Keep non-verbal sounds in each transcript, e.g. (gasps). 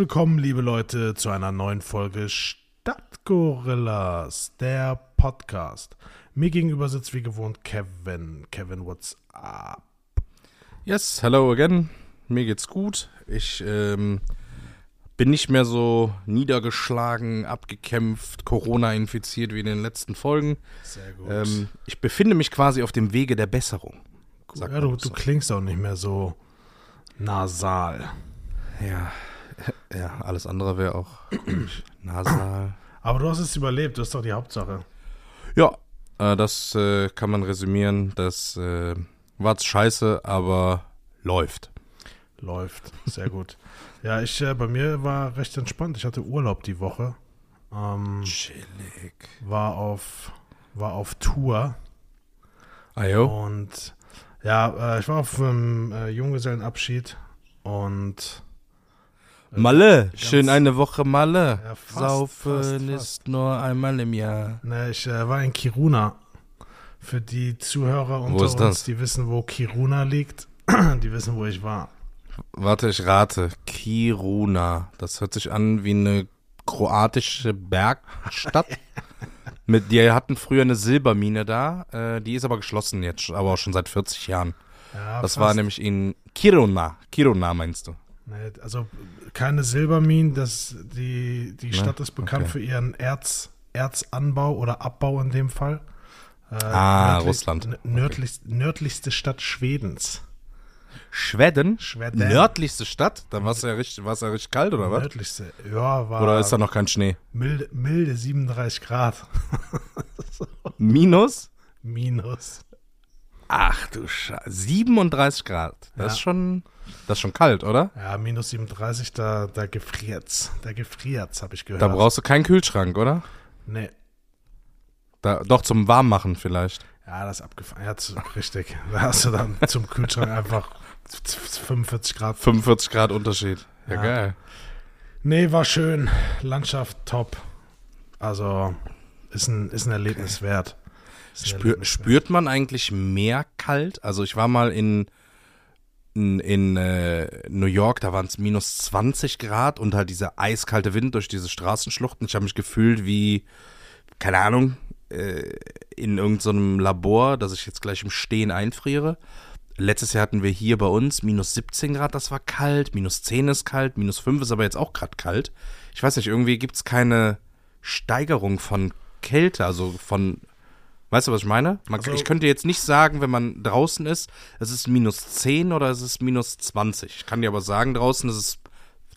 Willkommen, liebe Leute, zu einer neuen Folge Stadtgorillas, der Podcast. Mir gegenüber sitzt wie gewohnt Kevin. Kevin, what's up? Yes, hello again. Mir geht's gut. Ich ähm, bin nicht mehr so niedergeschlagen, abgekämpft, Corona infiziert wie in den letzten Folgen. Sehr gut. Ähm, ich befinde mich quasi auf dem Wege der Besserung. ja, du, so. du klingst auch nicht mehr so nasal. Ja, (laughs) ja, alles andere wäre auch. (clears throat) Nasal. Aber du hast es überlebt, das ist doch die Hauptsache. Ja, äh, das äh, kann man resümieren. Das äh, war jetzt scheiße, aber läuft. Läuft, sehr gut. (laughs) Ja, ich, äh, bei mir war recht entspannt. Ich hatte Urlaub die Woche. Ähm, Chillig. war auf, war auf Tour. Ayo. Und ja, äh, ich war auf einem äh, Junggesellenabschied und Malle, ganz- schön eine Woche Malle. Ja, fast, Saufen fast, fast. ist nur einmal im Jahr. ne, ich äh, war in Kiruna. Für die Zuhörer unter ist uns, das? die wissen, wo Kiruna liegt, (clears throat) die wissen, wo ich war. Warte, ich rate. Kiruna. Das hört sich an wie eine kroatische Bergstadt. (laughs) Mit, die hatten früher eine Silbermine da. Äh, die ist aber geschlossen jetzt, aber auch schon seit 40 Jahren. Ja, Das fast. war nämlich in Kiruna. Kiruna meinst du? Also keine Silberminen, das, die, die Ne? Stadt ist bekannt Okay. für ihren Erz, Erzanbau oder Abbau in dem Fall. Äh, Ah, Russland. n- Nördlichst, Nördlichste Stadt Schwedens. Schweden? Schweden. Nördlichste Stadt? Dann war es ja richtig, war's ja richtig kalt, oder was? Nördlichste. Ja, war Oder ist da noch kein Schnee? milde, milde 37 Grad. (laughs) Minus? Minus. Ach du Scheiße. 37 Grad. Das Ja. ist schon, das ist schon kalt, oder? Ja, minus 37, da, da gefriert's. Da gefriert's, habe ich gehört. Da brauchst du keinen Kühlschrank, oder? Nee. Da, doch zum Warmmachen vielleicht. Ja, das ist zu, richtig. Da hast du dann zum Kühlschrank einfach 45 Grad 45 Grad Unterschied. Ja, Ja. geil. Nee, war schön. Landschaft top. Also ist ein, ist ein Erlebnis wert. Ist ein Spür, spürt man eigentlich mehr kalt? Also ich war mal in, in, äh, New York, da waren es minus 20 Grad und halt dieser eiskalte Wind durch diese Straßenschluchten. Ich habe mich gefühlt wie, keine Ahnung, äh, in irgendeinem Labor, dass ich jetzt gleich im Stehen einfriere. Letztes Jahr hatten wir hier bei uns minus 17 Grad, das war kalt, minus 10 ist kalt, minus 5 ist aber jetzt auch gerade kalt. Ich weiß nicht, irgendwie gibt es keine Steigerung von Kälte, also von, weißt du, was ich meine? Man, Also- ich könnte jetzt nicht sagen, wenn man draußen ist, es ist minus 10 oder es ist minus 20. Ich kann dir aber sagen, draußen ist es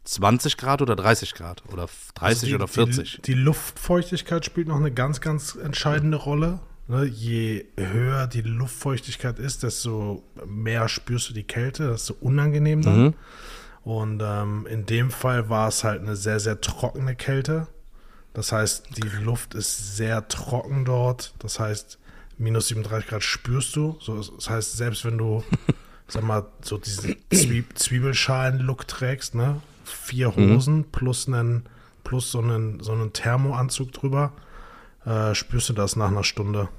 20 Grad oder 30 Grad oder 30 Also die, oder 40. Die, die Luftfeuchtigkeit spielt noch eine ganz, ganz entscheidende Rolle. Ne, je höher die Luftfeuchtigkeit ist, desto mehr spürst du die Kälte, desto unangenehm dann. Mhm. Und ähm, in dem Fall war es halt eine sehr, sehr trockene Kälte. Das heißt, die Luft ist sehr trocken dort. Das heißt, minus 37 Grad spürst du. So, das heißt, selbst wenn du, (laughs) sag mal, so diesen Zwieb Zwiebelschalen-Look trägst, ne? Vier Mhm. Hosen plus einen, plus so einen, so einen Thermoanzug drüber, äh, spürst du das nach einer Stunde.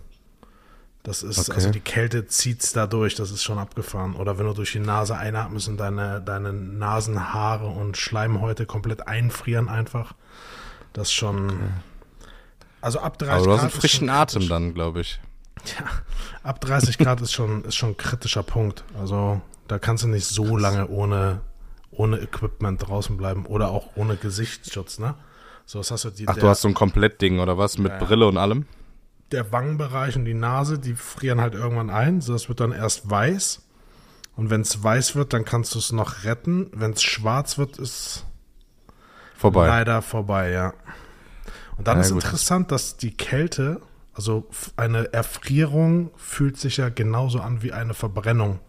Das ist, Okay. also die Kälte zieht's da durch, das ist schon abgefahren. Oder wenn du durch die Nase einatmest und deine, deine Nasenhaare und Schleimhäute komplett einfrieren einfach. Das schon. Also ab 30 aber du hast Grad einen ist frischen Atem dann, glaube ich. Ja, ab 30 Grad ist schon, ist schon ein kritischer Punkt. Also da kannst du nicht so lange ohne, ohne Equipment draußen bleiben oder auch ohne Gesichtsschutz, ne? So, das hast du die, Ach, der, du hast so ein Komplettding oder was? Mit ja. Brille und allem? der Wangenbereich und die Nase, die frieren halt irgendwann ein. So, das wird dann erst weiß. Und wenn es weiß wird, dann kannst du es noch retten. Wenn es schwarz wird, ist Vorbei. leider vorbei, ja. Und dann Ja, ist gut. interessant, dass die Kälte, also eine Erfrierung fühlt sich ja genauso an wie eine Verbrennung.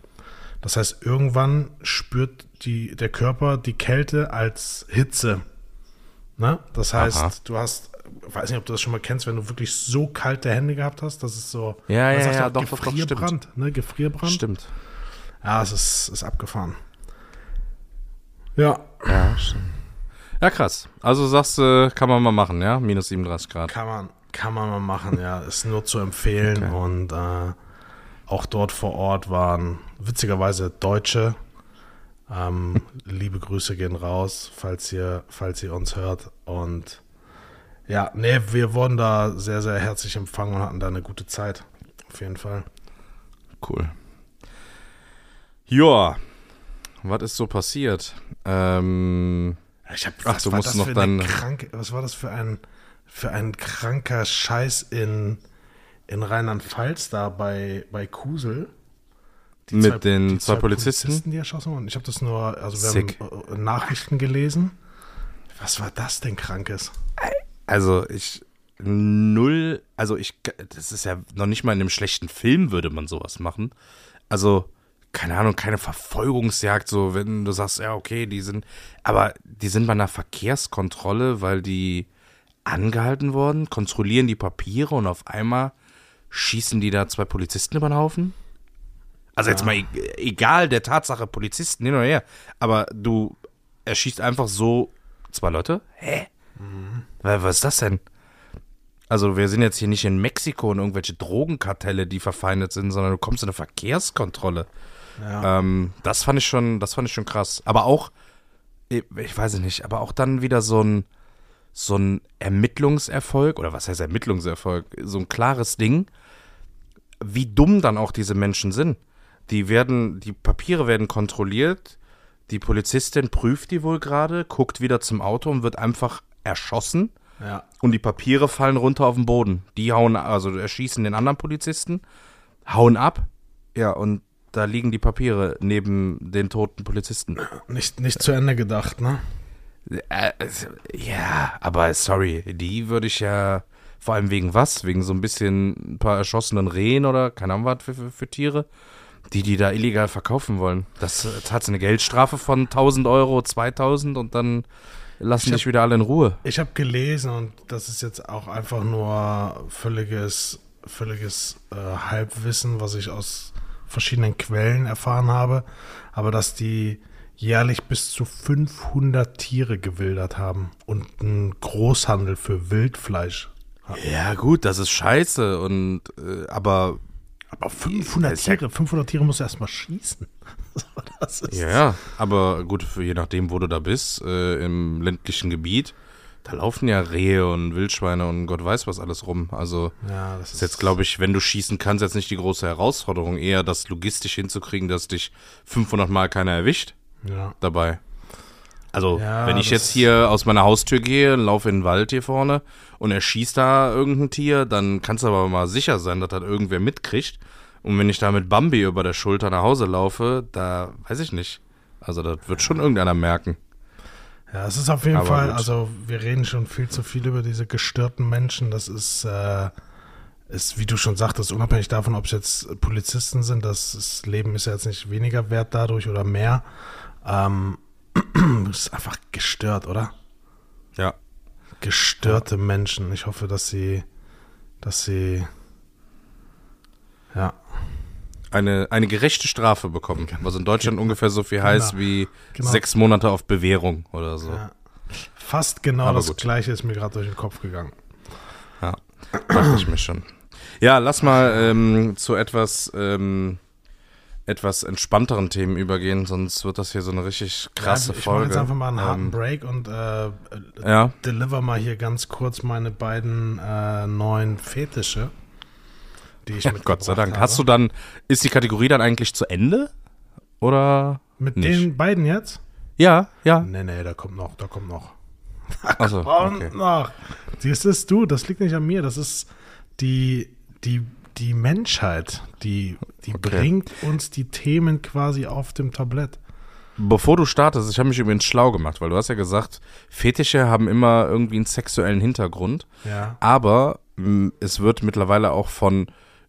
Das heißt, irgendwann spürt die, der Körper die Kälte als Hitze. Ne? Das heißt, Aha. du hast, weiß nicht, ob du das schon mal kennst, wenn du wirklich so kalte Hände gehabt hast, dass es so, Ja, ja, ja, doch, doch, doch, stimmt. Gefrierbrand, ne? Gefrierbrand. Stimmt. Ja, es ist, ist abgefahren. Ja, Ja, stimmt. Ja, krass. Also sagst du, kann man mal machen, ja? Minus 37 Grad. Kann man, kann man mal machen, ja. Ist nur zu empfehlen. Okay. Und äh, auch dort vor Ort waren witzigerweise Deutsche, Ähm, (laughs) liebe Grüße gehen raus, falls ihr, falls ihr uns hört. Und ja, nee, wir wurden da sehr, sehr herzlich empfangen und hatten da eine gute Zeit. Auf jeden Fall. Cool. Ja, was ist so passiert? Ähm, ich hab, Ach, du musst noch dann. Kranke, was war das für ein, für ein kranker Scheiß in, in Rheinland-Pfalz da bei, bei Kusel? Die Mit zwei, den zwei, zwei Polizisten? Polizisten? die erschossen wurden. Ich habe das nur, also wir Sick. haben äh, Nachrichten gelesen. Was war das denn Krankes? Also ich null, also ich, das ist ja noch nicht mal in einem schlechten Film würde man sowas machen. Also keine Ahnung, keine Verfolgungsjagd, so wenn du sagst, ja, okay, die sind, aber die sind bei einer Verkehrskontrolle, weil die angehalten wurden, kontrollieren die Papiere und auf einmal schießen die da zwei Polizisten über den Haufen? Also ja. jetzt mal e-, egal der Tatsache Polizisten hin oder her, aber du erschießt einfach so zwei Leute? Hä? Mhm. Was ist das denn? Also wir sind jetzt hier nicht in Mexiko und irgendwelche Drogenkartelle, die verfeindet sind, sondern du kommst in eine Verkehrskontrolle. Ja. Ähm, das fand ich schon, das fand ich schon krass. Aber auch, ich weiß nicht, aber auch dann wieder so ein, so ein Ermittlungserfolg, oder was heißt Ermittlungserfolg? So ein klares Ding, wie dumm dann auch diese Menschen sind. Die werden, die Papiere werden kontrolliert, die Polizistin prüft die wohl gerade, guckt wieder zum Auto und wird einfach erschossen. Ja. Und die Papiere fallen runter auf den Boden. Die hauen, also erschießen den anderen Polizisten, hauen ab. Ja, und da liegen die Papiere neben den toten Polizisten. Nicht, nicht zu Ende gedacht, ne? Äh, ja, aber sorry, die würde ich ja, vor allem wegen was? Wegen so ein bisschen ein paar erschossenen Rehen oder keine Ahnung was für, für, für Tiere? Die, die da illegal verkaufen wollen. Das, das hat eine Geldstrafe von 1000 Euro, 2000 und dann lassen dich wieder alle in Ruhe. Ich habe gelesen und das ist jetzt auch einfach nur völliges, völliges äh, Halbwissen, was ich aus verschiedenen Quellen erfahren habe, aber dass die jährlich bis zu 500 Tiere gewildert haben und einen Großhandel für Wildfleisch. Haben. Ja gut, das ist scheiße und äh, aber aber 500 Tiere, 500 Tiere musst du erstmal schießen. (laughs) ja, ja, aber gut, je nachdem, wo du da bist, äh, im ländlichen Gebiet, da laufen ja Rehe und Wildschweine und Gott weiß was alles rum. Also ja, das ist jetzt, glaube ich, wenn du schießen kannst, jetzt nicht die große Herausforderung, eher das logistisch hinzukriegen, dass dich 500 Mal keiner erwischt ja. dabei. Also, ja, wenn ich jetzt hier aus meiner Haustür gehe, laufe in den Wald hier vorne und er schießt da irgendein Tier, dann kannst du aber mal sicher sein, dass das irgendwer mitkriegt. Und wenn ich da mit Bambi über der Schulter nach Hause laufe, da weiß ich nicht. Also, das wird schon irgendeiner merken. Ja, es ist auf jeden aber Fall, gut. also wir reden schon viel zu viel über diese gestörten Menschen. Das ist, äh, ist, wie du schon sagtest, unabhängig davon, ob es jetzt Polizisten sind, das Leben ist ja jetzt nicht weniger wert dadurch oder mehr. Ähm, das (clears throat) ist einfach gestört, oder? Ja. Gestörte. Menschen. Ich hoffe, dass sie, dass sie, ja. Eine, eine gerechte Strafe bekommen, was in Deutschland ungefähr so viel genau. heißt wie genau. sechs Monate auf Bewährung oder so. Ja. Fast genau Aber das gut. gleiche ist mir gerade durch den Kopf gegangen. Ja, dachte ich mir schon. Ja, lass mal ähm, zu etwas ähm, etwas entspannteren Themen übergehen, sonst wird das hier so eine richtig krasse ja, ich Folge. Ich jetzt einfach mal einen harten ähm, Break und äh, ja. deliver mal hier ganz kurz meine beiden äh, neuen Fetische, die ich ja, Gott sei Dank. Habe. Hast du dann, ist die Kategorie dann eigentlich zu Ende? Oder? Mit nicht? den beiden jetzt? Ja, ja. Nee, nee, da kommt noch, da kommt noch. Achso, (laughs) okay. noch. Siehst ist du, das liegt nicht an mir, das ist die, die die Menschheit, die, die okay. bringt uns die Themen quasi auf dem Tablett. Bevor du startest, ich habe mich übrigens schlau gemacht, weil du hast ja gesagt, Fetische haben immer irgendwie einen sexuellen Hintergrund. Ja. Aber mh, es wird mittlerweile auch von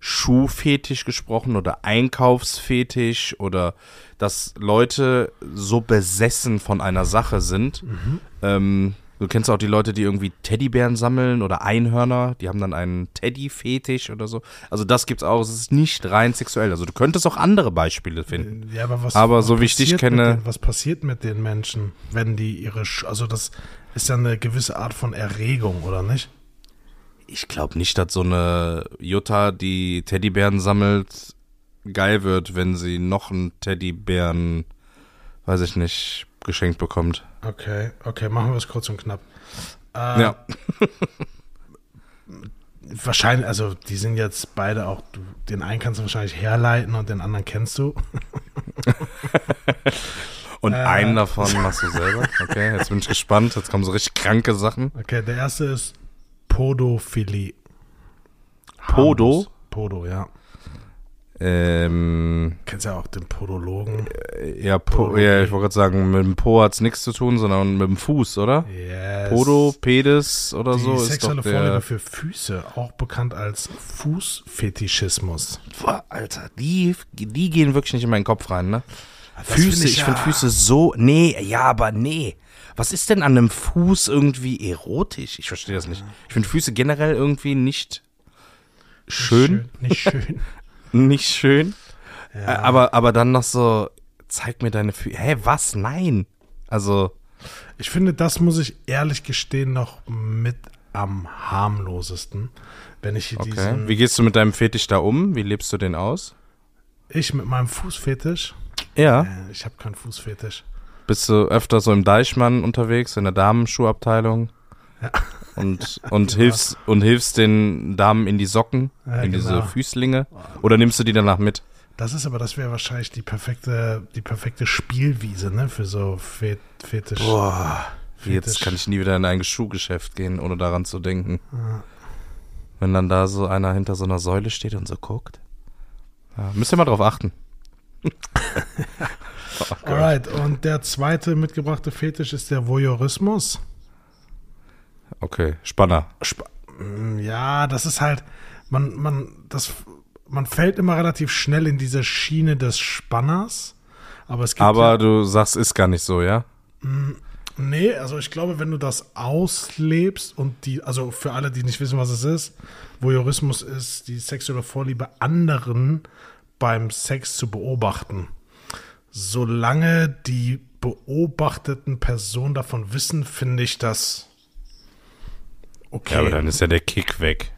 Schuhfetisch gesprochen oder Einkaufsfetisch oder dass Leute so besessen von einer Sache sind. Mhm. Ähm, Du kennst auch die Leute, die irgendwie Teddybären sammeln oder Einhörner, die haben dann einen Teddy-Fetisch oder so. Also das gibt's auch, es ist nicht rein sexuell. Also du könntest auch andere Beispiele finden. Ja, aber was, aber so wie ich dich kenne. Den, was passiert mit den Menschen, wenn die ihre, Sch also das ist ja eine gewisse Art von Erregung, oder nicht? Ich glaube nicht, dass so eine Jutta, die Teddybären sammelt, geil wird, wenn sie noch einen Teddybären weiß ich nicht, geschenkt bekommt. Okay, okay, machen wir es kurz und knapp. Äh, Ja. (laughs) Wahrscheinlich, also die sind jetzt beide auch, du, den einen kannst du wahrscheinlich herleiten und den anderen kennst du. (laughs) Und Äh. einen davon machst du selber. Okay, jetzt bin ich gespannt. Jetzt kommen so richtig kranke Sachen. Okay, der erste ist Podophilie. Podo? Podo, ja. Ähm, Kennst ja auch den Podologen. ja, po, ja, ich wollte gerade sagen, mit dem Po hat's nichts zu tun, sondern mit dem Fuß, oder? Yes. Podo, Pedis oder Die so ist sexuelle Vorliebe für Füße, auch bekannt als Fußfetischismus. Boah, Alter, die, die gehen wirklich nicht in meinen Kopf rein, ne? Das Füße, find ich ja- finde Füße so. Nee, ja, aber nee. Was ist denn an einem Fuß irgendwie erotisch? Ich verstehe das nicht. Ich finde Füße generell irgendwie nicht schön. Nicht schön. Nicht schön. (laughs) Ja. Äh, Aber, aber dann noch so, zeig mir deine Füße. Hä, was? Nein. Also, Ich finde, das muss ich ehrlich gestehen noch mit am harmlosesten. Wenn ich okay. diesen, Wie gehst du mit deinem Fetisch da um? Wie lebst du den aus? ich mit meinem Fußfetisch, Ja. äh, ich habe keinen Fußfetisch. Bist du öfter so im Deichmann unterwegs, in der Damenschuhabteilung? Ja. Und, (laughs) und, hilfst, und hilfst den Damen in die Socken, Ja, in diese genau. Füßlinge? Oder nimmst du die danach mit? Das ist aber, das wäre wahrscheinlich die perfekte, die perfekte Spielwiese, ne, für so Fet Fetisch. Boah, jetzt Fetisch. kann ich nie wieder in ein Schuhgeschäft gehen, ohne daran zu denken. Wenn dann da so einer hinter so einer Säule steht und so guckt. Ja, müsst ihr mal drauf achten. (laughs) Oh. Alright, und der zweite mitgebrachte Fetisch ist der Voyeurismus. Okay, Spanner. Sp Mm, ja, das ist halt, man, man, das, man fällt immer relativ schnell in diese Schiene des Spanners. Aber es gibt Aber ja, du sagst, ist gar nicht so, ja? nee, also ich glaube, wenn du das auslebst und die, also für alle, die nicht wissen, was es ist, Voyeurismus ist die sexuelle Vorliebe anderen beim Sex zu beobachten. Solange die beobachteten Personen davon wissen, finde ich das okay. Ja, aber dann ist ja der Kick weg.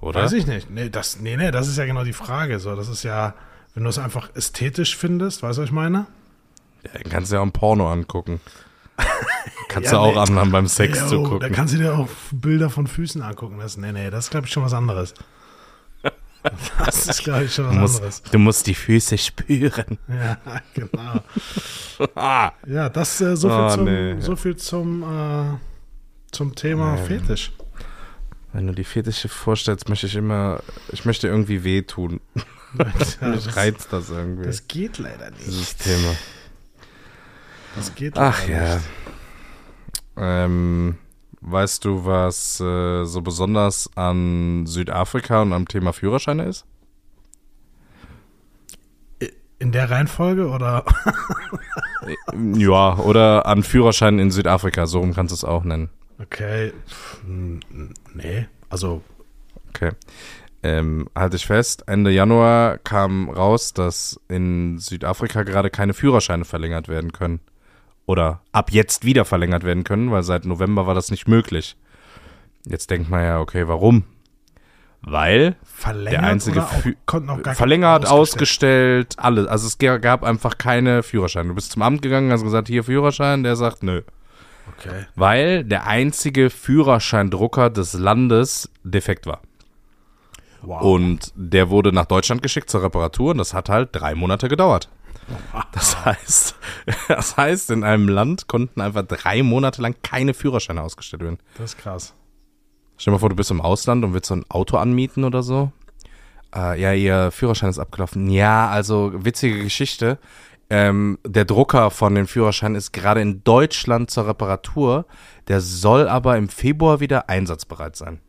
Oder? Weiß ich nicht. Nee, das, nee, nee, das ist ja genau die Frage. So, das ist ja, wenn du es einfach ästhetisch findest, weißt du, was ich meine? Ja, dann kannst du ja auch ein Porno angucken. (laughs) kannst Ja, du auch nee. anderen beim Sex Jo, zu Da gucken. kannst du dir auch Bilder von Füßen angucken. Das, nee, nee, das ist, glaube ich, schon was anderes. Das ist, glaube ich, schon was Du musst, anderes. du musst die Füße spüren. Ja, genau. (laughs) Ah, Ja, das äh, so viel Oh, zum, nee. so viel zum, äh, zum Thema Nee. Fetisch. wenn du die Fetische vorstellst, möchte ich immer, ich möchte irgendwie wehtun. (laughs) Ja, Mich das, reizt das irgendwie, das geht leider nicht. dieses Thema. Das geht Ach leider ja. nicht. Ähm, weißt du, was äh, so besonders an Südafrika und am Thema Führerscheine ist? In der Reihenfolge oder? (laughs) Äh, Ja, oder an Führerscheinen in Südafrika, so rum kannst du es auch nennen. Okay. Nee, also Okay. Ähm, halte ich fest, Ende Januar kam raus, dass in Südafrika gerade keine Führerscheine verlängert werden können. Oder ab jetzt wieder verlängert werden können, weil seit November war das nicht möglich. Jetzt denkt man ja, okay, warum? Weil verlängert Der einzige auch, auch verlängert, keine ausgestellt, alles. Also es ga- gab einfach keine Führerscheine. Du bist zum Amt gegangen, hast gesagt, hier Führerschein, der sagt, nö. Okay. Weil der einzige Führerscheindrucker des Landes defekt war. Wow. Und der wurde nach Deutschland geschickt zur Reparatur und das hat halt drei Monate gedauert. Das heißt, (laughs) das heißt, in einem Land konnten einfach drei Monate lang keine Führerscheine ausgestellt werden. das ist krass. Stell dir mal vor, du bist im Ausland und willst so ein Auto anmieten oder so. Äh, ja, ihr Führerschein ist abgelaufen. Ja, also witzige Geschichte. Ähm, der Drucker von dem Führerschein ist gerade in Deutschland zur Reparatur. Der soll aber im Februar wieder einsatzbereit sein.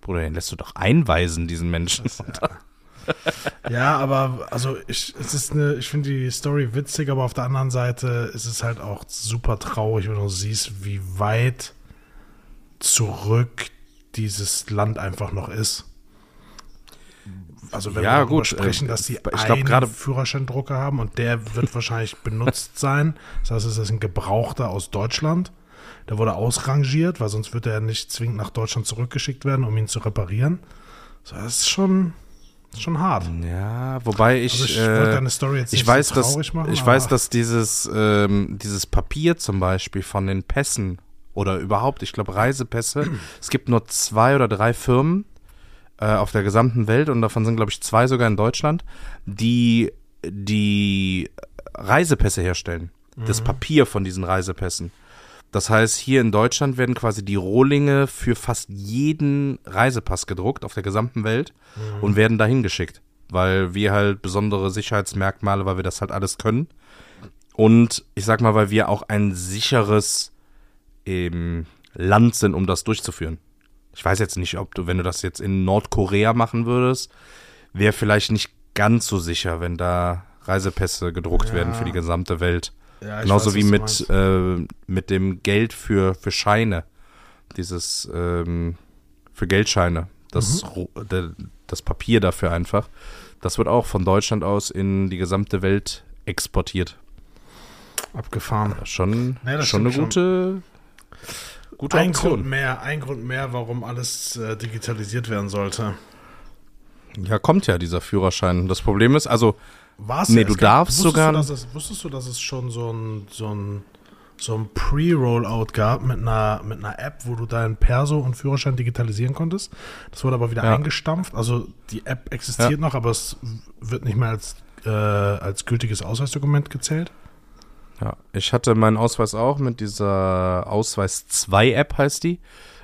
Bruder, den lässt du doch einweisen, diesen Menschen. Ja, (laughs) (laughs) aber also ich, es ist eine, ich finde die Story witzig, aber auf der anderen Seite ist es halt auch super traurig, wenn du siehst, wie weit zurück dieses Land einfach noch ist. Also wenn Ja, wir darüber gut, sprechen, äh, dass die ich glaub, einen Führerscheindrucker haben und der wird wahrscheinlich (laughs) benutzt sein. Das heißt, es ist ein Gebrauchter aus Deutschland. Der wurde ausrangiert, weil sonst wird er ja nicht zwingend nach Deutschland zurückgeschickt werden, um ihn zu reparieren. So, das ist schon, schon hart. Ja, wobei ich, Also ich äh, wollte deine Story jetzt ich nicht weiß, so dass traurig machen, ich weiß, dass dieses ähm, dieses Papier zum Beispiel von den Pässen oder überhaupt, ich glaube Reisepässe, (clears throat) es gibt nur zwei oder drei Firmen äh, auf der gesamten Welt und davon sind glaube ich zwei sogar in Deutschland, die die Reisepässe herstellen, das Papier von diesen Reisepässen. Das heißt, hier in Deutschland werden quasi die Rohlinge für fast jeden Reisepass gedruckt auf der gesamten Welt und werden dahin geschickt, weil wir halt besondere Sicherheitsmerkmale, weil wir das halt alles können. Und ich sag mal, weil wir auch ein sicheres ähm, Land sind, um das durchzuführen. Ich weiß jetzt nicht, ob du, wenn du das jetzt in Nordkorea machen würdest, wäre vielleicht nicht ganz so sicher, wenn da Reisepässe gedruckt Ja. werden für die gesamte Welt. Ja, Genauso weiß, wie mit, äh, mit dem Geld für, für Scheine. Dieses ähm, für Geldscheine. Das, Mhm. Der, das Papier dafür einfach. Das wird auch von Deutschland aus in die gesamte Welt exportiert. Abgefahren. Schon, Ja, das schon eine gute, gute Ein Grund mehr, ein Grund mehr, warum alles äh, digitalisiert werden sollte. Ja, kommt ja dieser Führerschein. Das Problem ist, also, War's Nee, ja. du gab- darfst sogar- Du, dass es, wusstest du, dass es schon so ein, so ein, so ein Pre-Rollout gab mit einer, mit einer App, wo du deinen Perso und Führerschein digitalisieren konntest? Das wurde aber wieder Ja. eingestampft. Also die App existiert noch, aber es wird nicht mehr als, äh, als gültiges Ausweisdokument gezählt. Ja, ich hatte meinen Ausweis auch mit dieser Ausweis 2 App heißt die.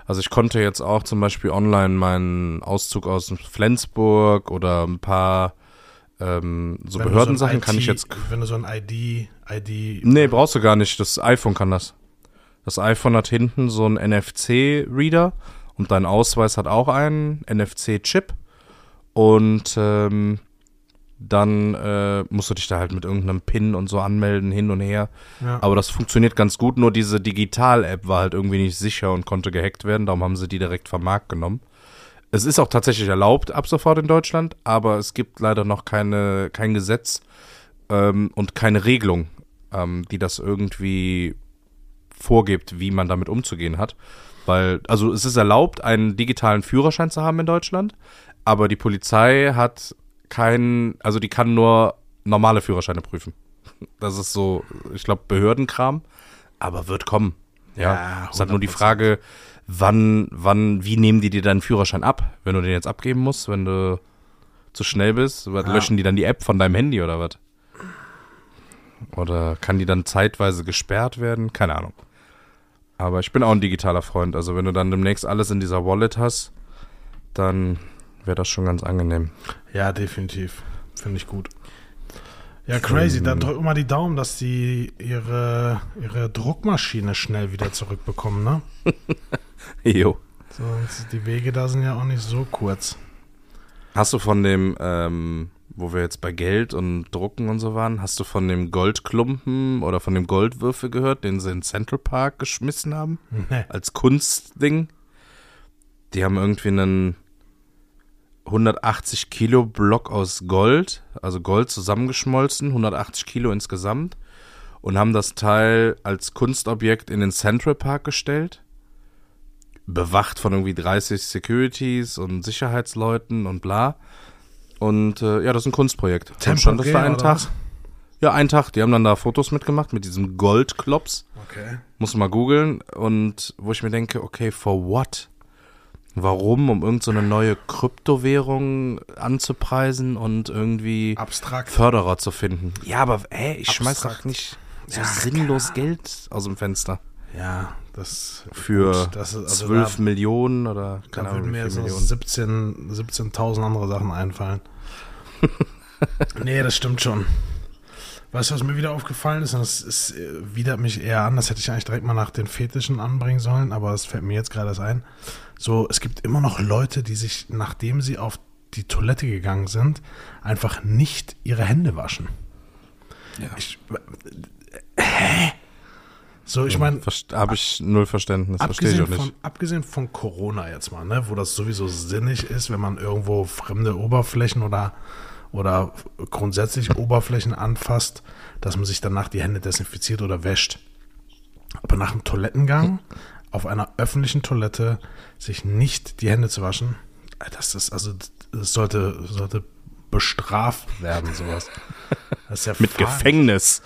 Also ich konnte jetzt auch zum Beispiel online meinen Auszug aus Flensburg oder ein paar ähm, so Wenn Behördensachen ein kann ich IT jetzt. Wenn du so ein ID, ID. Nee, brauchst du gar nicht. Das iPhone kann das. Das iPhone hat hinten so einen NFC-Reader und dein Ausweis hat auch einen NFC-Chip. Und ähm, dann äh, musst du dich da halt mit irgendeinem PIN und so anmelden, hin und her. Ja. Aber das funktioniert ganz gut, nur diese Digital-App war halt irgendwie nicht sicher und konnte gehackt werden, darum haben sie die direkt vom Markt genommen. Es ist auch tatsächlich erlaubt ab sofort in Deutschland, aber es gibt leider noch keine, kein Gesetz ähm, und keine Regelung, ähm, die das irgendwie vorgibt, wie man damit umzugehen hat. Weil, also es ist erlaubt, einen digitalen Führerschein zu haben in Deutschland, aber die Polizei hat keinen, also die kann nur normale Führerscheine prüfen. Das ist so, ich glaube, Behördenkram, aber wird kommen. Ja, Ja, es halt nur die 100%. Frage, wann, wann, wie nehmen die dir deinen Führerschein ab, wenn du den jetzt abgeben musst, wenn du zu schnell bist? Was, Ja. Löschen die dann die App von deinem Handy oder was? Oder kann die dann zeitweise gesperrt werden? Keine Ahnung. Aber ich bin auch ein digitaler Freund. Also wenn du dann demnächst alles in dieser Wallet hast, dann wäre das schon ganz angenehm. Ja, definitiv. Finde ich gut. Ja, crazy. Dann drück mal die Daumen, dass die ihre, ihre Druckmaschine schnell wieder zurückbekommen, ne? (laughs) (laughs) Jo. Sonst die Wege da sind ja auch nicht so kurz. Hast du von dem, ähm, wo wir jetzt bei Geld und Drucken und so waren, hast du von dem Goldklumpen oder von dem Goldwürfel gehört, den sie in Central Park geschmissen haben? Nee. Als Kunstding? Die haben irgendwie einen 180 Kilo Block aus Gold, also Gold zusammengeschmolzen, 180 Kilo insgesamt, und haben das Teil als Kunstobjekt in den Central Park gestellt. Bewacht von irgendwie 30 Securities und Sicherheitsleuten und bla. Und äh, ja, das ist ein Kunstprojekt. Stand das einen oder Tag. Ja, einen Tag. Die haben dann da Fotos mitgemacht mit diesem Goldklops. Okay. Muss mal googeln. Und wo ich mir denke, okay, for what? Warum? Um irgendeine so eine neue Kryptowährung anzupreisen und irgendwie Abstrakt. Förderer zu finden. Ja, aber ey, ich schmeiß Abstrakt. doch nicht so Ja, sinnlos Geld aus dem Fenster. Ja, das Für gut, das ist, also 12 da, Millionen oder da keine Ahnung, würden wie mir so Millionen. 17 17.000 andere Sachen einfallen. (laughs) nee, das stimmt schon. Weißt du, was mir wieder aufgefallen ist? Und das ist, äh, widert mich eher an. Das hätte ich eigentlich direkt mal nach den Fetischen anbringen sollen, aber das fällt mir jetzt gerade erst ein. So, es gibt immer noch Leute, die sich, nachdem sie auf die Toilette gegangen sind, einfach nicht ihre Hände waschen. Ja. Ich, äh, hä? So, ich meine, Habe ich null Verständnis, verstehe ich auch nicht. von, abgesehen von Corona jetzt mal, ne, wo das sowieso sinnig ist, wenn man irgendwo fremde Oberflächen oder, oder grundsätzlich Oberflächen anfasst, dass man sich danach die Hände desinfiziert oder wäscht. Aber nach dem Toilettengang auf einer öffentlichen Toilette sich nicht die Hände zu waschen, das ist also das sollte, sollte bestraft werden, sowas. Das ist ja (laughs) Mit. Gefängnis.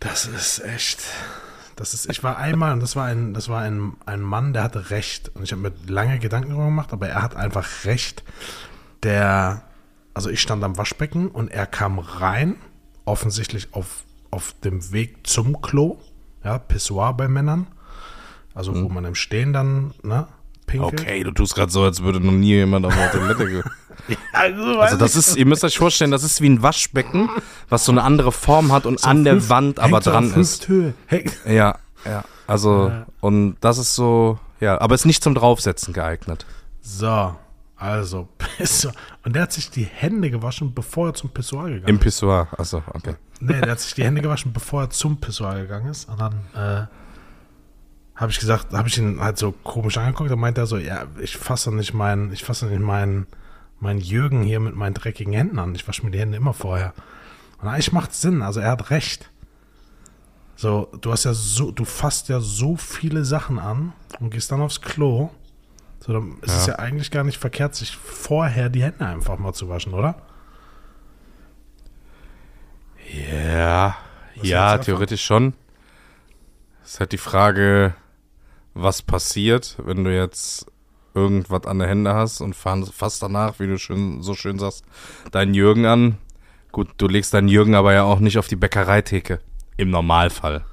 Das ist echt. Das ist, ich war einmal, und das war ein, das war ein, ein Mann, der hatte recht. Und ich habe mir lange Gedanken darüber gemacht, aber er hat einfach recht. Der, also ich stand am Waschbecken und er kam rein, offensichtlich auf, auf dem Weg zum Klo. Ja, Pissoir bei Männern. Also wo man im Stehen dann, ne, pinkelt. Okay, du tust gerade so, als würde noch nie jemand auf der Toilette gehen. Also, Also das ist, ihr müsst euch vorstellen, das ist wie ein Waschbecken, was so eine andere Form hat und an der Wand aber dran ist. Ja, ja. Also, und das ist so, ja, aber ist nicht zum Draufsetzen geeignet. So, also (laughs) Pissoir. Und der hat sich die Hände gewaschen, bevor er zum Pissoir gegangen Im Pissoir, achso, okay. Nee, der hat sich die Hände gewaschen, bevor er zum Pissoir gegangen ist. Und dann äh, habe ich gesagt, habe ich ihn halt so komisch angeguckt. Dann meinte er so, ja, ich fasse nicht meinen, ich fasse nicht meinen, meinen Jürgen hier mit meinen dreckigen Händen an. Ich wasche mir die Hände immer vorher. Und eigentlich macht Sinn. Also er hat recht. So, du hast ja so, du fasst ja so viele Sachen an und gehst dann aufs Klo. So, dann ist es ja eigentlich gar nicht verkehrt, sich vorher die Hände einfach mal zu waschen, oder? Ja, Was ja, theoretisch schon. Es ist halt die Frage, was passiert, wenn du jetzt irgendwas an der Hände hast und fahren fast danach, wie du schön, so schön sagst, deinen Jürgen an. Gut, du legst deinen Jürgen aber ja auch nicht auf die Bäckereitheke. Im Normalfall.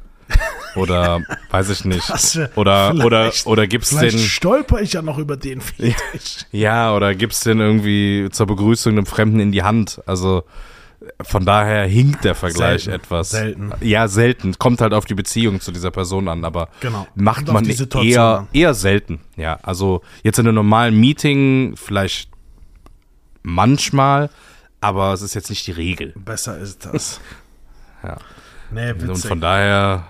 Oder (laughs) weiß ich nicht. Das Oder, oder, vielleicht- oder gibst Vielleicht den. stolper ich ja noch über den Fetisch. Ja, oder gibst den irgendwie zur Begrüßung einem Fremden in die Hand. Also von daher hinkt der Vergleich Selten. etwas. Selten. Ja, selten. Kommt halt auf die Beziehung zu dieser Person an, aber Genau. macht man die Situation eher, an. eher selten. Ja, also jetzt in einem normalen Meeting vielleicht manchmal, aber es ist jetzt nicht die Regel. Besser ist das. (laughs) Ja. Nee, Und witzig. von daher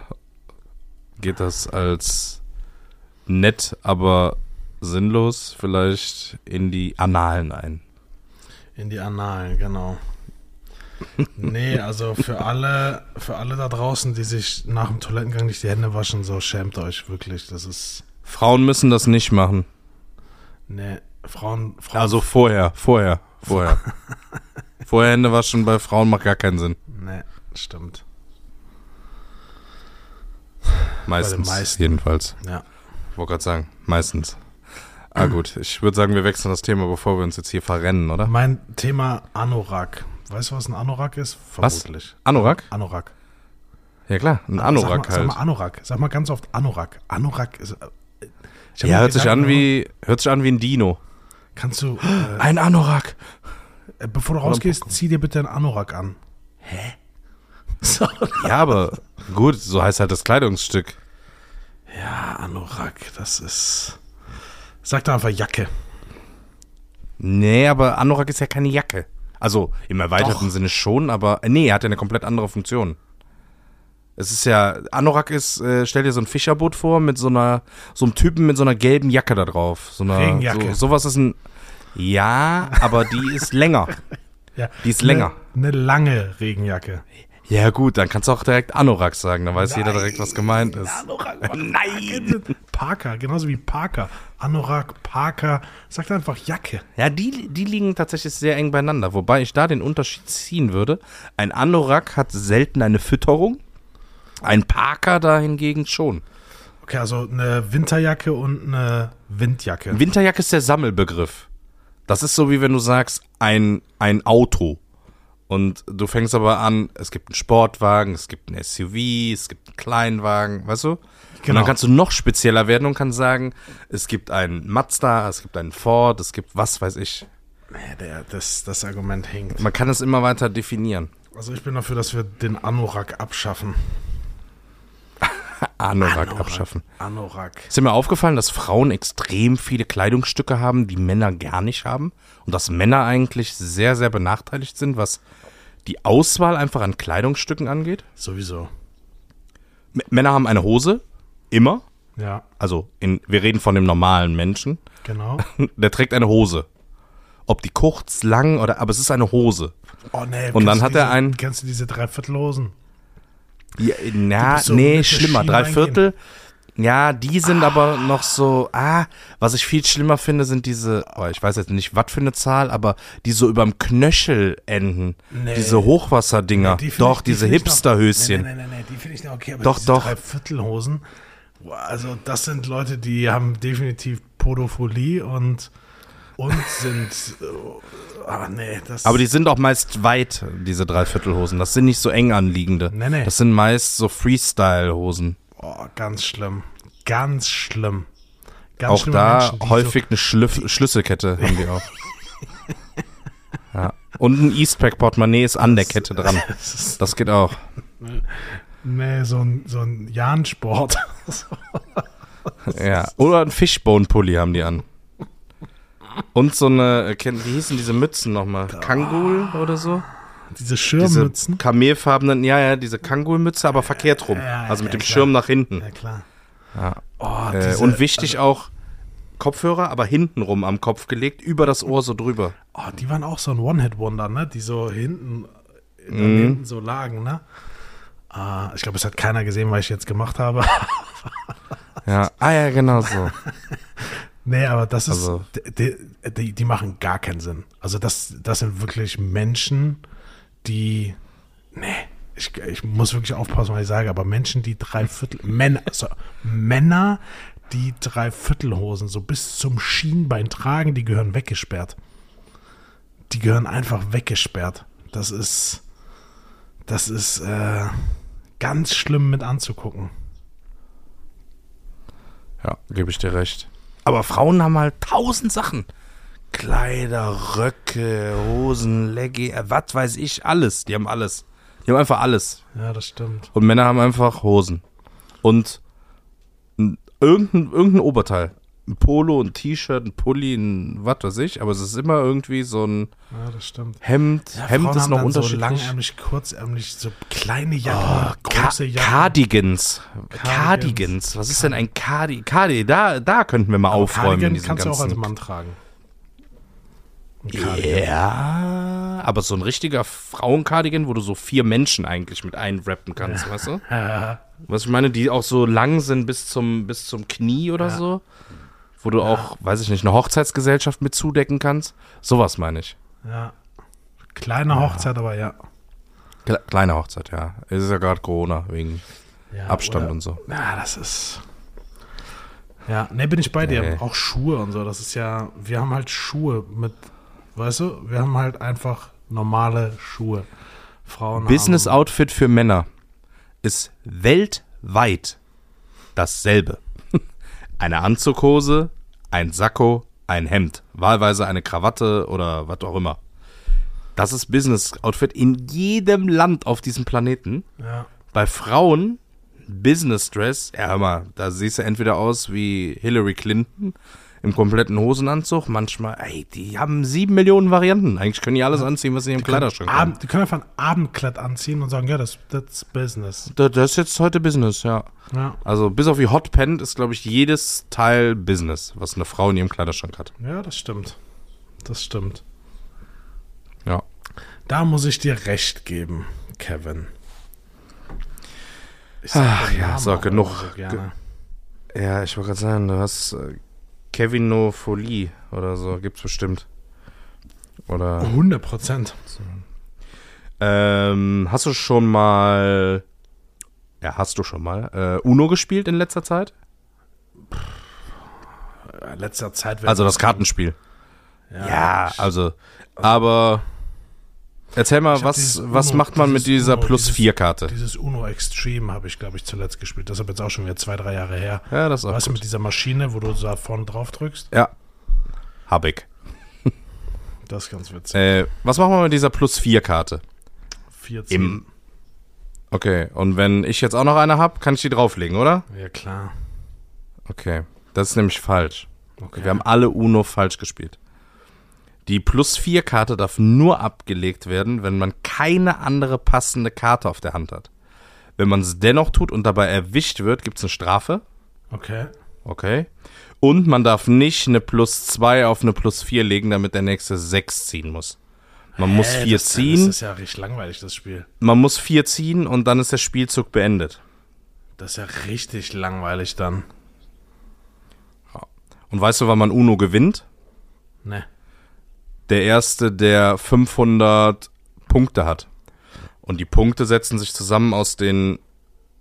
geht das als nett, aber sinnlos vielleicht in die Annalen ein. In die Annalen, genau. Nee, also für alle, für alle da draußen, die sich nach dem Toilettengang nicht die Hände waschen, so schämt euch wirklich. Das ist. Frauen müssen das nicht machen. Nee, Frauen, Frauen. Also vorher, vorher, vorher. (laughs) vorher Hände waschen bei Frauen macht gar keinen Sinn. nee, stimmt. Meistens. meisten. Jedenfalls. Ja. Ich wollte gerade sagen, meistens. Ah gut, ich würde sagen, wir wechseln das Thema, bevor wir uns jetzt hier verrennen, oder? Mein Thema Anorak. Weißt du, was ein Anorak ist? Was? Vermutlich. Anorak? Anorak. Ja klar, ein sag Anorak mal, Sag halt. mal Anorak. Sag mal ganz oft Anorak. Anorak ist. äh, Ja, hört sich an wie, hört sich an wie ein Dino. Kannst du. (gasps) Äh, Ein Anorak. Äh, Bevor du rausgehst, zieh dir bitte einen Anorak an. Hä? (laughs) So. Ja, aber gut, so heißt halt das Kleidungsstück. Ja, Anorak, das ist. Sag doch einfach Jacke. Nee, aber Anorak ist ja keine Jacke. Also im erweiterten Doch. Sinne schon, aber äh, nee, er hat ja eine komplett andere Funktion. Es ist ja, Anorak ist, äh, stell dir so ein Fischerboot vor mit so einer, so einem Typen mit so einer gelben Jacke da drauf. So einer, Regenjacke. So, sowas ist ein, ja, aber die ist länger. (laughs) Ja, Die ist länger. Eine, eine lange Regenjacke. Ja gut, dann kannst du auch direkt Anorak sagen, dann weiß jeder direkt, was gemeint ist. Anorak. (laughs) Nein! Parker, genauso wie Parker. Anorak, Parker. Sag einfach Jacke. Ja, die, die liegen tatsächlich sehr eng beieinander, wobei ich da den Unterschied ziehen würde. Ein Anorak hat selten eine Fütterung, ein Parker da hingegen schon. Okay, also eine Winterjacke und eine Windjacke. Winterjacke ist der Sammelbegriff. Das ist so wie wenn du sagst, ein, ein Auto. Und du fängst aber an, es gibt einen Sportwagen, es gibt ein SUV, es gibt einen Kleinwagen, weißt du? Und Genau. dann kannst du noch spezieller werden und kannst sagen, es gibt einen Mazda, es gibt einen Ford, es gibt was weiß ich. Nee, der, das, das Argument hinkt. Man kann es immer weiter definieren. Also ich bin dafür, dass wir den Anorak abschaffen. (laughs) Anorak, abschaffen. Anorak. Ist dir mal aufgefallen, dass Frauen extrem viele Kleidungsstücke haben, die Männer gar nicht haben? Und dass Männer eigentlich sehr, sehr benachteiligt sind, was die Auswahl einfach an Kleidungsstücken angeht? Sowieso. M Männer haben eine Hose, immer. Ja, Also, in, wir reden von dem normalen Menschen. genau. (laughs) Der trägt eine Hose. Ob die kurz, lang oder, aber es ist eine Hose. Oh nee. Und dann hat er diese, einen- Kennst du diese Dreiviertelhosen? Ja, na, so nee, schlimmer. Schiene Drei Viertel. Ja, die sind aber noch so, ah, was ich viel schlimmer finde, sind diese, oh, ich weiß jetzt nicht, was für eine Zahl, aber die so überm Knöchel enden. Nee. Diese Hochwasserdinger. Die find doch, ich- die diese Hipsterhöschen. Nee, nee, nee, nee, die finde ich noch okay, aber Doch, diese doch. Dreiviertelhosen, also das sind Leute, die haben definitiv Podophilie und, und (laughs) sind, äh, aber nee, das Aber die sind auch meist weit, diese Dreiviertelhosen. Das sind nicht so eng anliegende. Nee, nee. Das sind meist so Freestyle-Hosen. Oh, ganz schlimm, ganz schlimm. Ganz Auch da Menschen, häufig eine Schlüff Schlüsselkette (laughs) haben die auch. ja. Und ein Eastpack-Portemonnaie ist an der Kette dran. (laughs) So, das geht auch. nee, so ein, so ein Jahn-Sport. (laughs) Ja. Oder ein Fishbone-Pulli haben die an. Und so eine, äh, wie hießen diese Mützen nochmal? Kangul oder so? Diese Diese Schirmmützen. kamelfarbenen, ja, ja, diese Kangul-Mütze, aber verkehrt rum. Ja, also mit ja, dem klar. Schirm nach hinten. Ja, klar. Ja. Oh, Äh, diese- und wichtig auch, Kopfhörer, aber hintenrum am Kopf gelegt, über das Ohr so drüber. Oh, die waren auch so ein One-Hit-Wonder, ne? Die so hinten, dann Mhm. hinten so lagen, ne? Ah, ich glaube, es hat keiner gesehen, was ich jetzt gemacht habe. (laughs) Ja, ah ja, genau so. (laughs) nee, aber das ist, Also- die, die, die machen gar keinen Sinn. Also das, das sind wirklich Menschen, die, nee, ich, ich muss wirklich aufpassen, was ich sage, aber Menschen, die drei Viertel, Männer, also Männer, die drei Viertelhosen so bis zum Schienbein tragen, die gehören weggesperrt. Die gehören einfach weggesperrt. Das ist, das ist äh, ganz schlimm mit anzugucken. Ja, gebe ich dir recht. Aber Frauen haben halt tausend Sachen. Kleider, Röcke, Hosen, Leggy, äh, was weiß ich, alles. Die haben alles. Die haben einfach alles. Ja, das stimmt. Und Männer haben einfach Hosen. Und ein, irgendein, irgendein Oberteil. Ein Polo, ein T-Shirt, ein Pulli, ein was weiß ich. Aber es ist immer irgendwie so ein Ja, das stimmt. Hemd. Ja, Hemd Frauen ist haben noch dann unterschiedlich. So langärmlich, kurzärmlich, so kleine Jacken, Oh, große Jacken. Cardigans. Cardigans. Cardigans. Was ist denn ein Cardi? Cardi, da, da könnten wir mal aufräumen. in Cardigan diesen kannst du auch als ganzen- Mann tragen. Ja, aber so ein richtiger Frauencardigan, wo du so vier Menschen eigentlich mit einwrappen kannst, weißt du? Ja. Was ich meine, die auch so lang sind bis zum, bis zum Knie oder so. Wo du auch, weiß ich nicht, eine Hochzeitsgesellschaft mit zudecken kannst. Sowas meine ich. ja. Kleine Hochzeit, aber ja. Kle kleine Hochzeit, ja. Es ist ja gerade Corona, wegen ja Abstand oder- und so. Ja, das ist. Ja, ne, bin ich bei dir. Nee. Auch Schuhe und so. Das ist ja, wir haben halt Schuhe mit, weißt du, wir haben halt einfach normale Schuhe. Frauen Business haben, Outfit für Männer ist weltweit dasselbe. (laughs) Eine Anzughose, ein Sakko, ein Hemd, wahlweise eine Krawatte oder was auch immer. Das ist Business Outfit in jedem Land auf diesem Planeten. Ja, Bei Frauen Business Dress, ja hör mal, da siehst du entweder aus wie Hillary Clinton im kompletten Hosenanzug, manchmal, ey, die haben sieben Millionen Varianten. Eigentlich können die alles anziehen, was sie im Kleiderschrank haben. Die können einfach ein Abendkleid anziehen und sagen, ja, das ist Business. Da- Das ist jetzt heute Business, ja. Ja. Also bis auf die Hot Pen ist, glaube ich, jedes Teil Business, was eine Frau in ihrem Kleiderschrank hat. ja, das stimmt. Das stimmt. Ja. Da muss ich dir recht geben, Kevin. Ach ja, so, genug. So. Ja, ich wollte gerade sagen, du hast Kevin No Folie oder so, gibt's bestimmt. Oder 100 Prozent. ähm, hast du schon mal ja, hast du schon mal äh, Uno gespielt in letzter Zeit? In letzter Zeit. Also das Kartenspiel. Ja, Ja, also aber erzähl mal, was dieses was Uno- macht man mit dieses dieser Uno, Plus dieses- 4 Karte? Dieses Uno Extreme habe ich, glaube ich, zuletzt gespielt. Das ist aber jetzt auch schon wieder zwei, drei Jahre her. Ja, das ist auch gut. mit dieser Maschine, wo du da vorne drauf drückst? Ja. Hab ich. (laughs) Das ist ganz witzig. Äh, was machen wir mit dieser Plus 4 Karte? 14. Im Okay, und wenn ich jetzt auch noch eine hab, kann ich die drauflegen, oder? Ja, klar. Okay, das ist nämlich falsch. Okay. Wir haben alle Uno falsch gespielt. Die Plus 4 Karte darf nur abgelegt werden, wenn man keine andere passende Karte auf der Hand hat. Wenn man es dennoch tut und dabei erwischt wird, gibt es eine Strafe. Okay. Okay. Und man darf nicht eine Plus 2 auf eine Plus 4 legen, damit der nächste 6 ziehen muss. Man muss Hä, 4 das, ziehen, Das ist ja richtig langweilig, das Spiel. man muss 4 ziehen und dann ist der Spielzug beendet. Das ist ja richtig langweilig dann. Und weißt du, wann man Uno gewinnt? Ne. Der erste, der 500 Punkte hat. Und die Punkte setzen sich zusammen aus den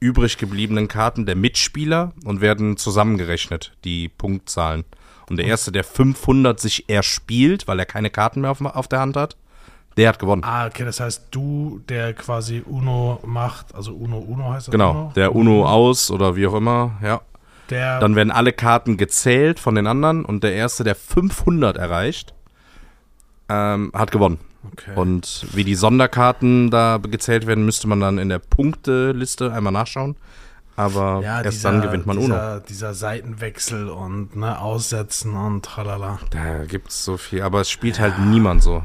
übrig gebliebenen Karten der Mitspieler und werden zusammengerechnet, die Punktzahlen. Und der erste, der 500 sich erspielt, weil er keine Karten mehr auf, auf der Hand hat, der hat gewonnen. Ah, okay, das heißt, du, der quasi Uno macht, also Uno, Uno heißt das Genau, Uno? der Uno aus oder wie auch immer, ja. Der, Dann werden alle Karten gezählt von den anderen und der erste, der 500 erreicht, ähm, hat gewonnen. okay. Und wie die Sonderkarten da gezählt werden, müsste man dann in der Punkteliste einmal nachschauen. Aber ja, erst dieser, dann gewinnt man Uno. dieser, Dieser Seitenwechsel und ne, Aussetzen und tralala. Da gibt's so viel, aber es spielt halt niemand so.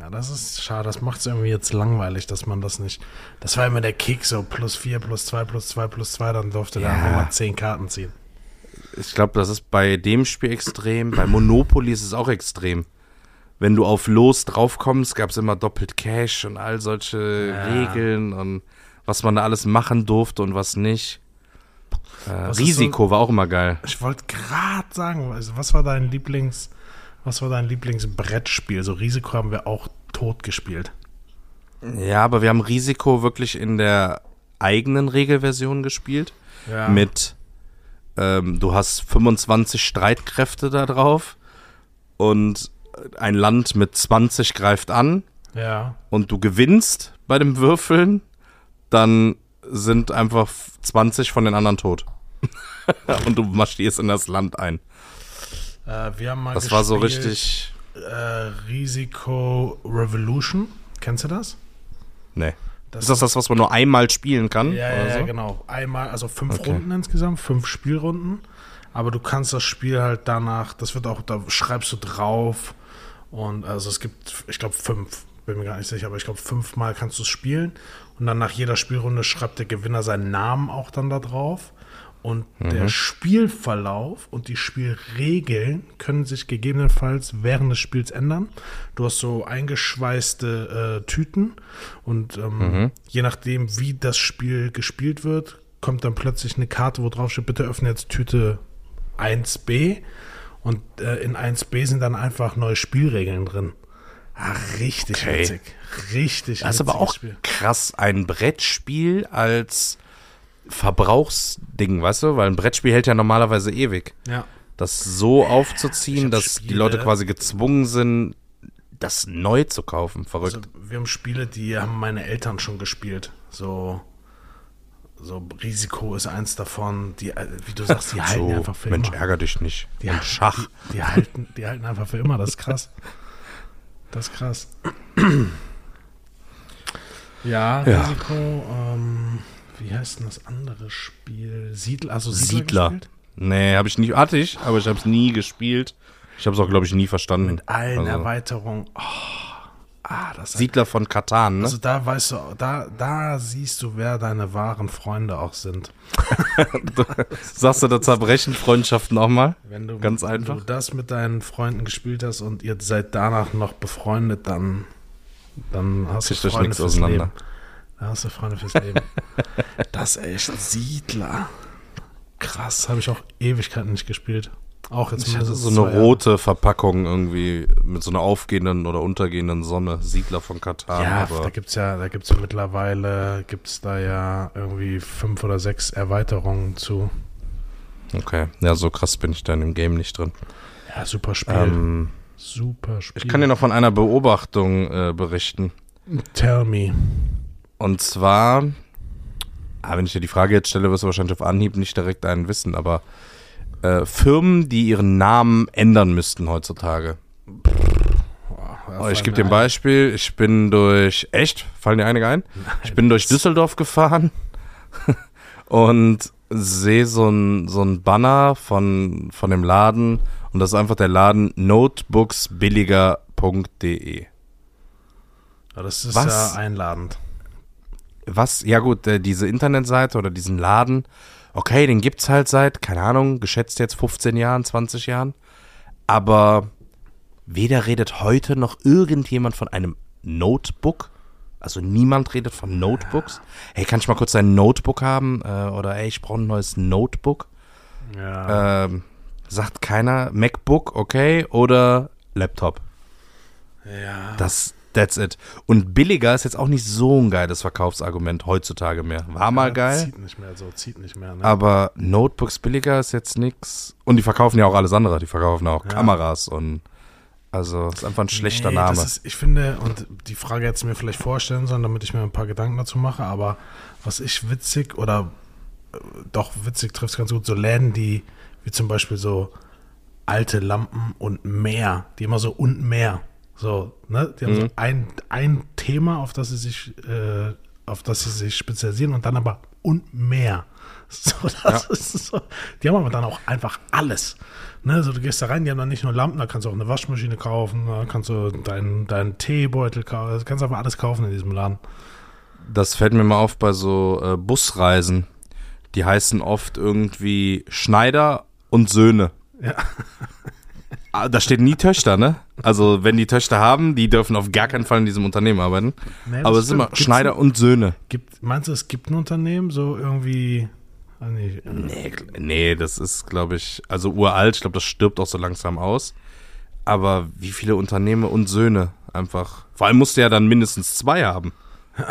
Ja, das ist schade. Das macht es irgendwie jetzt langweilig, dass man das nicht. Das war immer der Kick, so plus 4, plus 2, plus 2, plus 2, dann durfte der Ja. einfach mal 10 Karten ziehen. Ich glaube, das ist bei dem Spiel extrem. Bei Monopoly ist es auch extrem. Wenn du auf Los draufkommst, gab es immer doppelt Cash und all solche Ja. Regeln und was man da alles machen durfte und was nicht. Äh, Was Risiko war auch immer geil. Ich wollte gerade sagen, also was war dein Lieblings, was war dein Lieblingsbrettspiel? So Risiko haben wir auch tot gespielt. Ja, aber wir haben Risiko wirklich in der eigenen Regelversion gespielt. Ja. Mit, ähm, du hast 25 Streitkräfte da drauf und ein Land mit 20 greift an Ja. und du gewinnst bei dem Würfeln, dann sind einfach 20 von den anderen tot. (laughs) und du marschierst in das Land ein. Äh, wir haben mal Das war so richtig. Äh, Risiko Revolution. Kennst du das? Nee. Das ist das das, was man nur einmal spielen kann? Ja, ja, so? genau. Einmal, also fünf Okay. Runden insgesamt, fünf Spielrunden. Aber du kannst das Spiel halt danach, das wird auch, da schreibst du drauf. Und also es gibt, ich glaube, fünf, bin mir gar nicht sicher, aber ich glaube, fünfmal kannst du es spielen. Und dann nach jeder Spielrunde schreibt der Gewinner seinen Namen auch dann da drauf. Und der Spielverlauf und die Spielregeln können sich gegebenenfalls während des Spiels ändern. Du hast so eingeschweißte äh, Tüten und ähm, je nachdem, wie das Spiel gespielt wird, kommt dann plötzlich eine Karte, wo drauf steht, bitte öffne jetzt Tüte 1b. Und äh, in 1b sind dann einfach neue Spielregeln drin. Ah, richtig Okay. witzig. Richtig Das ist aber auch Spiel. krass, ein Brettspiel als Verbrauchsding, weißt du? Weil ein Brettspiel hält ja normalerweise ewig. Ja. Das so aufzuziehen, dass die Spiele- Leute quasi gezwungen sind, das neu zu kaufen. Verrückt. Also, wir haben Spiele, die haben meine Eltern schon gespielt. So, so Risiko ist eins davon. Die, äh, wie du sagst, die (laughs) halten so, einfach für Mensch, immer. ärger dich nicht. Die, Und Schach. Die, die, halten, die halten einfach für immer. Das ist krass. Das ist krass. Ja, Ja. Risiko. Ähm, wie heißt denn das andere Spiel? Siedler. Also Siedler. Siedler. gespielt? Nee, habe ich nicht. Hatte ich, aber ich habe es nie gespielt. Ich habe es auch, glaube ich, nie verstanden. Mit allen Also, Erweiterungen. Oh, ah, das Siedler von Katan, ne? Also da weißt du, da, da siehst du, wer deine wahren Freunde auch sind. (laughs) Sagst du, da zerbrechen Freundschaften auch mal? Wenn du, Ganz wenn einfach. du das mit deinen Freunden gespielt hast und ihr seid danach noch befreundet, dann, dann hast Kriegt du Freunde nichts fürs auseinander. Leben. Da hast du Freunde fürs Leben. (laughs) das ist echt Siedler. Krass, habe ich auch Ewigkeiten nicht gespielt. Auch jetzt mindestens so eine rote Verpackung irgendwie mit so einer aufgehenden oder untergehenden Sonne. Siedler von Katan. Ja, da gibt's ja, da gibt's ja mittlerweile, gibt's da ja irgendwie fünf oder sechs Erweiterungen zu. okay. Ja, so krass bin ich da in dem Game nicht drin. Ja, super Spiel. Ähm, super Spiel. ich kann dir noch von einer Beobachtung äh, berichten. Tell me. Und zwar, ah, wenn ich dir die Frage jetzt stelle, wirst du wahrscheinlich auf Anhieb nicht direkt einen wissen, aber äh, Firmen, die ihren Namen ändern müssten heutzutage. Oh, ich gebe dir ein Beispiel. Ich bin durch. Echt? Fallen dir einige ein? Ich bin durch Düsseldorf gefahren (laughs) und sehe so ein, so ein Banner von, von dem Laden und das ist einfach der Laden notebooksbilliger.de. Ja, das ist Was? ja einladend. Was? Ja gut, äh, diese Internetseite oder diesen Laden, okay, den gibt's halt seit, keine Ahnung, geschätzt jetzt 15 Jahren, 20 Jahren, aber weder redet heute noch irgendjemand von einem Notebook Also niemand redet von Notebooks. Hey, kann ich mal kurz ein Notebook haben? Äh, oder ey, ich brauche ein neues Notebook. Ja. Ähm, sagt keiner MacBook, okay, oder Laptop. ja. Das, that's it. Und billiger ist jetzt auch nicht so ein geiles Verkaufsargument heutzutage mehr. War mal Ja, geil, Zieht nicht mehr so, zieht nicht mehr. Ne? aber Notebooks billiger ist jetzt nix. Und die verkaufen ja auch alles andere. Die verkaufen auch Ja. Kameras und also ist einfach ein schlechter Nee, Name. Ist, ich finde, und die Frage hätte ich mir vielleicht vorstellen sollen, damit ich mir ein paar Gedanken dazu mache, aber was ich witzig oder äh, doch witzig trifft ganz gut, so Läden, die wie zum Beispiel so alte Lampen und mehr, die immer so und mehr, so, ne? Die haben so Mhm. ein, ein Thema, auf das sie sich, äh, auf das sie sich spezialisieren und dann aber und mehr. (laughs) So, das ist so. Die haben aber dann auch einfach alles. Ne, so du gehst da rein, die haben dann nicht nur Lampen, da kannst du auch eine Waschmaschine kaufen, da kannst du deinen deinen Teebeutel kaufen, du kannst einfach alles kaufen in diesem Laden. Das fällt mir mal auf bei so äh, Busreisen. Die heißen oft irgendwie Schneider und Söhne. Ja. (laughs) Ah, Da steht nie Töchter, ne? Also, wenn die Töchter haben, die dürfen auf gar keinen Fall in diesem Unternehmen arbeiten. Nee, Aber es ist immer Schneider und Söhne. Gibt, meinst du, es gibt ein Unternehmen, so irgendwie. Ah, nee, äh, Nee, das ist, glaube ich, also uralt. Ich glaube, das stirbt auch so langsam aus. Aber wie viele Unternehmen und Söhne einfach. Vor allem musst du ja dann mindestens zwei haben. (laughs)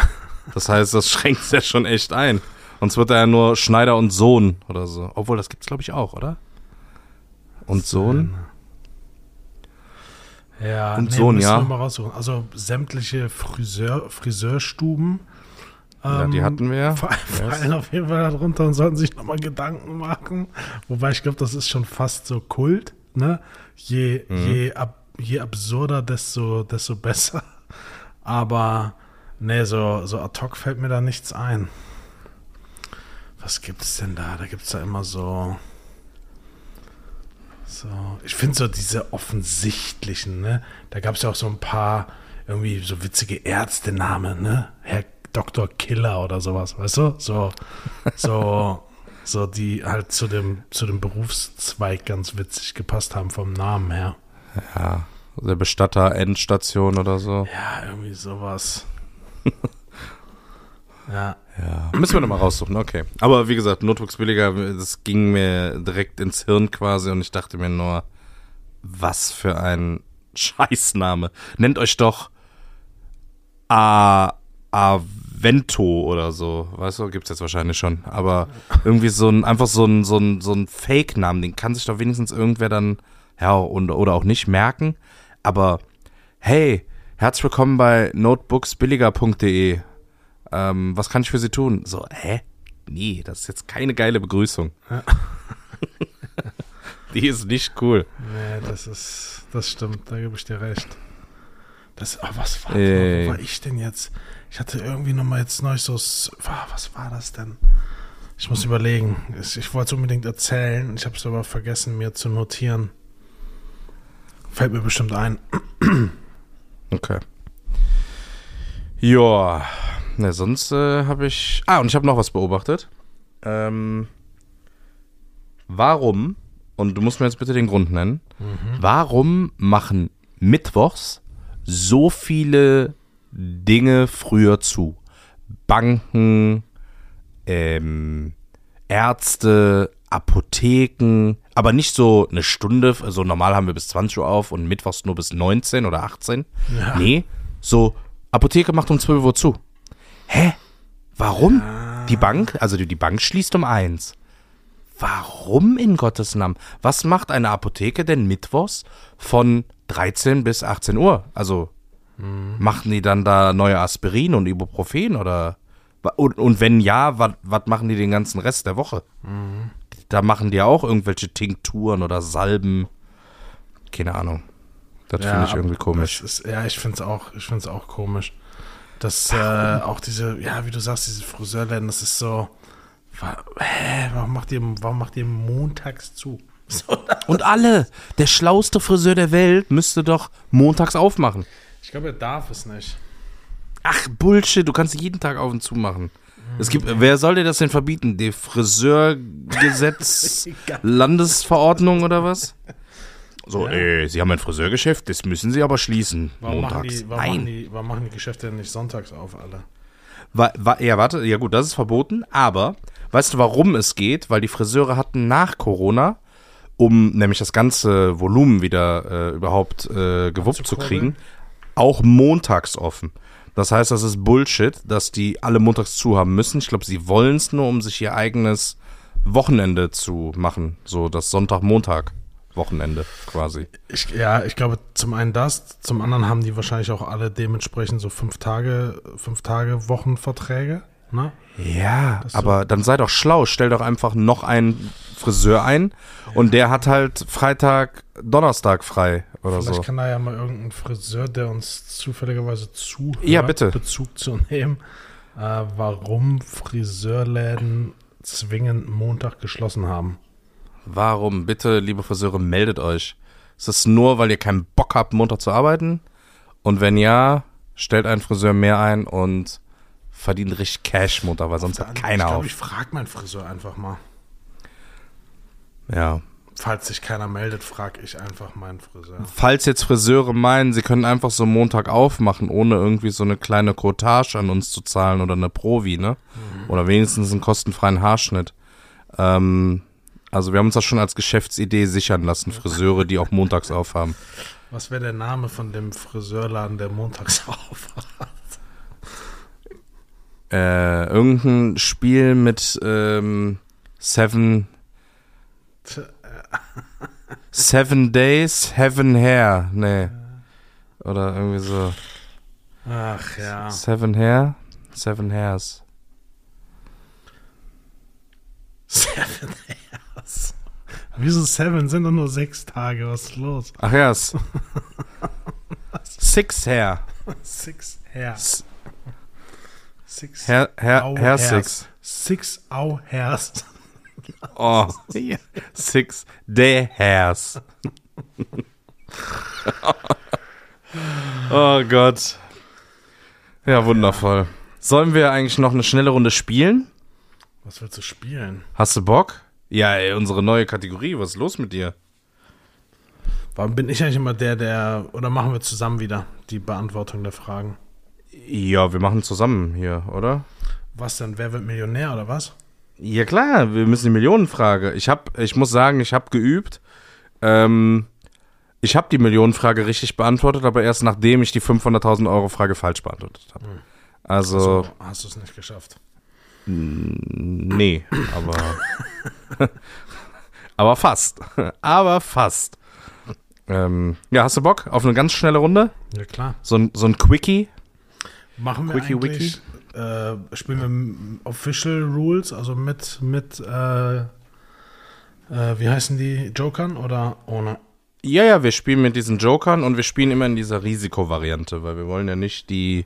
Das heißt, das schränkt es ja schon echt ein. Sonst wird er ja nur Schneider und Sohn oder so. Obwohl, das gibt's glaube ich auch, oder? Und Sohn? Ja, Und Sohn, müssen ja. wir Mal raussuchen. Also sämtliche Friseur, Friseurstuben. Ja, die ähm, hatten wir. (laughs) fa- Yes. fallen auf jeden Fall darunter und sollten sich nochmal Gedanken machen. Wobei ich glaube, das ist schon fast so Kult. Ne? Je, Mhm. je, ab, je absurder, desto, desto besser. Aber nee, so, so ad hoc fällt mir da nichts ein. Was gibt es denn da? Da gibt es da immer so. So, ich finde so diese offensichtlichen, ne? Da gab es ja auch so ein paar irgendwie so witzige Ärztenamen, ne? Herr Dr. Killer oder sowas, weißt du? So, so, (laughs) so die halt zu dem, zu dem Berufszweig ganz witzig gepasst haben vom Namen her. Ja, der Bestatter, Endstation oder so. Ja, irgendwie sowas. (laughs) ja. Ja. Müssen wir nochmal raussuchen, okay. Aber wie gesagt, Notebooks billiger, das ging mir direkt ins Hirn quasi und ich dachte mir nur, was für ein (laughs) Scheißname. Nennt euch doch A Avento oder so. Weißt du, gibt's jetzt wahrscheinlich schon. Aber irgendwie so ein, einfach so ein, so ein, so ein Fake-Namen, den kann sich doch wenigstens irgendwer dann, ja, und, oder auch nicht merken. Aber hey, herzlich willkommen bei notebooksbilliger.de. Ähm, was kann ich für Sie tun? So, hä? Nee, das ist jetzt keine geile Begrüßung. (laughs) Die ist nicht cool. Nee, das ist, das stimmt, da gebe ich dir recht. Das, oh, was war, Ey. wo war ich denn jetzt? Ich hatte irgendwie nochmal jetzt neu so, was war das denn? Ich muss überlegen. Ich, ich wollte es unbedingt erzählen, ich habe es aber vergessen, mir zu notieren. Fällt mir bestimmt ein. Okay. Ja, ne, sonst äh, habe ich. Ah, und ich habe noch was beobachtet. Ähm, warum, und du musst mir jetzt bitte den Grund nennen, warum machen Mittwochs so viele Dinge früher zu? Banken, ähm, Ärzte, Apotheken, aber nicht so eine Stunde, also normal haben wir bis 20 Uhr auf und mittwochs nur bis 19 oder 18. Ja. Nee, so Apotheke macht um 12 Uhr zu. Hä? Warum? Die Bank, also die, Bank schließt um 1. Warum in Gottes Namen? Was macht eine Apotheke denn mittwochs von 13 bis 18 Uhr? Also machen die dann da neue Aspirin und Ibuprofen oder und, und wenn ja, was machen die den ganzen Rest der Woche? Da machen die auch irgendwelche Tinkturen oder Salben. Keine Ahnung. Das finde ich irgendwie komisch. Ist, ja, ich finde es auch, ich find's auch komisch. Dass äh, auch diese, ja, wie du sagst, diese Friseurläden, das ist so, wa- hä, warum macht ihr, warum macht ihr montags zu? (laughs) So, Und alle, der schlauste Friseur der Welt müsste doch montags aufmachen. ich glaube, er darf es nicht. Ach, Bullshit, du kannst jeden Tag auf und zu machen. Es gibt, wer soll dir das denn verbieten? Die Friseurgesetz. (laughs) Landesverordnung oder was? So, Ja. äh, Sie haben ein Friseurgeschäft, das müssen Sie aber schließen. Warum, machen montags. die, warum, machen Nein. die, warum machen die Geschäfte denn nicht sonntags auf, alle? Wa wa ja, warte, ja gut, das ist verboten, aber weißt du, warum es geht? Weil die Friseure hatten nach Corona, um nämlich das ganze Volumen wieder äh, überhaupt äh, gewuppt zu kriegen, auch montags offen. Das heißt, das ist Bullshit, dass die alle montags zu haben müssen. Ich glaube, sie wollen es nur, um sich ihr eigenes Wochenende zu machen. So das Sonntag-Montag-Wochenende quasi. Ich, ja, ich glaube zum einen das, zum anderen haben die wahrscheinlich auch alle dementsprechend so fünf Tage, fünf Tage Wochenverträge. Ne? Ja, Das aber dann sei doch schlau, stell doch einfach noch einen Friseur ein und der hat halt Freitag, Donnerstag frei oder Vielleicht so. kann da ja mal irgendein Friseur, der uns zufälligerweise zuhört, Ja, bitte. Bezug zu nehmen, äh, warum Friseurläden zwingend Montag geschlossen haben. Warum? Bitte, liebe Friseure, meldet euch. Ist es nur, weil ihr keinen Bock habt, Montag zu arbeiten? Und wenn ja, stellt einen Friseur mehr ein und verdient richtig Cash Montag, weil sonst hat ich keiner glaube, auf. ich frage meinen Friseur einfach mal. Ja. Falls sich keiner meldet, frage ich einfach meinen Friseur. Falls jetzt Friseure meinen, sie können einfach so Montag aufmachen, ohne irgendwie so eine kleine Quotage an uns zu zahlen oder eine Provi, ne? Oder wenigstens einen kostenfreien Haarschnitt. Ähm, also wir haben uns das schon als Geschäftsidee sichern lassen, Friseure, die auch montags aufhaben. Was wäre der Name von dem Friseurladen, der montags (laughs) auf hat? Äh, irgendein Spiel mit ähm, Seven Seven Days, Heaven Hair. Nee. Oder irgendwie so. Ach ja. Seven Hair? Seven Hairs. Seven Hairs. Wieso Seven? Sind doch nur sechs Tage. Was ist los? Ach ja, Six Hair. Six Hair. S- Six Hair, Hair, Au Hair. Six. Six Au Hairs. (laughs) Oh. Six Day Hairs. (laughs) oh Gott. Ja, wundervoll. Sollen wir eigentlich noch eine schnelle Runde spielen? Was willst du spielen? Hast du Bock? Ja, ey, unsere neue Kategorie. Was ist los mit dir? Warum bin ich eigentlich immer der, der. Oder machen wir zusammen wieder die Beantwortung der Fragen? Ja, wir machen zusammen hier, oder? Was denn? Wer wird Millionär oder was? Ja klar, wir müssen die Millionenfrage. Ich hab, ich muss sagen, ich habe geübt. Ähm, ich habe die Millionenfrage richtig beantwortet, aber erst nachdem ich die 500.000 Euro Frage falsch beantwortet habe. Also, So, hast du es nicht geschafft. Nee, aber (laughs) aber fast, aber fast. Ähm, ja, hast du Bock auf eine ganz schnelle Runde? Ja, klar. So ein, so ein Quickie? Machen wir Wiki, eigentlich. Äh, spielen wir Official Rules, also mit, mit äh, äh, wie heißen die? Jokern oder ohne? Ja, ja, wir spielen mit diesen Jokern und wir spielen immer in dieser Risikovariante, weil wir wollen ja nicht die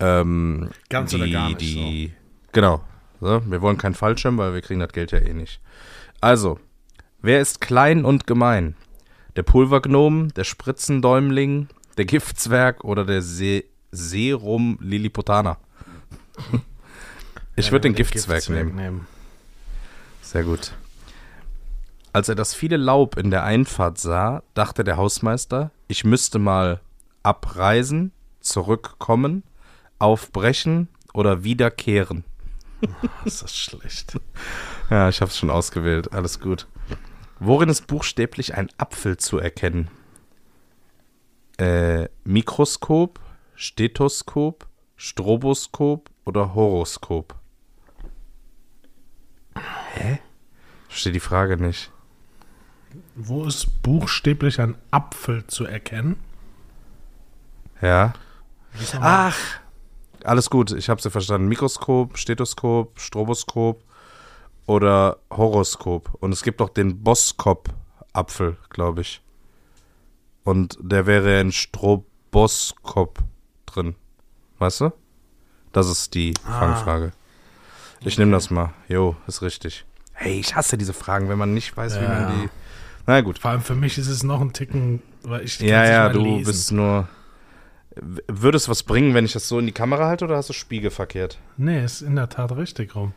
ähm, Ganz die, oder gar nicht, Die, Genau. So, wir wollen keinen Fallschirm, weil wir kriegen das Geld ja eh nicht. Also, wer ist klein und gemein? Der Pulvergnom, der Spritzendäumling, der Giftzwerg oder der Se Serum Lilliputaner? Ich Ja, würde den wir Giftzwerg nehmen. nehmen. Sehr gut. Als er das viele Laub in der Einfahrt sah, dachte der Hausmeister, ich müsste mal abreisen, zurückkommen, aufbrechen oder wiederkehren. (laughs) Ist das schlecht. Ja, ich habe es schon ausgewählt. Alles gut. Worin ist buchstäblich ein Apfel zu erkennen? Äh, Mikroskop, Stethoskop, Stroboskop oder Horoskop? Hä? Verstehe die Frage nicht. Wo ist buchstäblich ein Apfel zu erkennen? Ja. Ach, alles gut, ich habe sie verstanden. Mikroskop, Stethoskop, Stroboskop oder Horoskop. Und es gibt auch den Boskop-Apfel, glaube ich. Und der wäre in Stroboskop drin. Weißt du? Das ist die Ah. Fangfrage. Ich nehme das mal. Jo, ist richtig. Hey, ich hasse diese Fragen, wenn man nicht weiß, wie Ja. man die. Na gut. Vor allem für mich ist es noch ein Ticken, weil ich Ja, ja, du lesen. bist nur. Würde es was bringen, wenn ich das so in die Kamera halte oder hast du spiegelverkehrt? Nee, ist in der Tat richtig rum.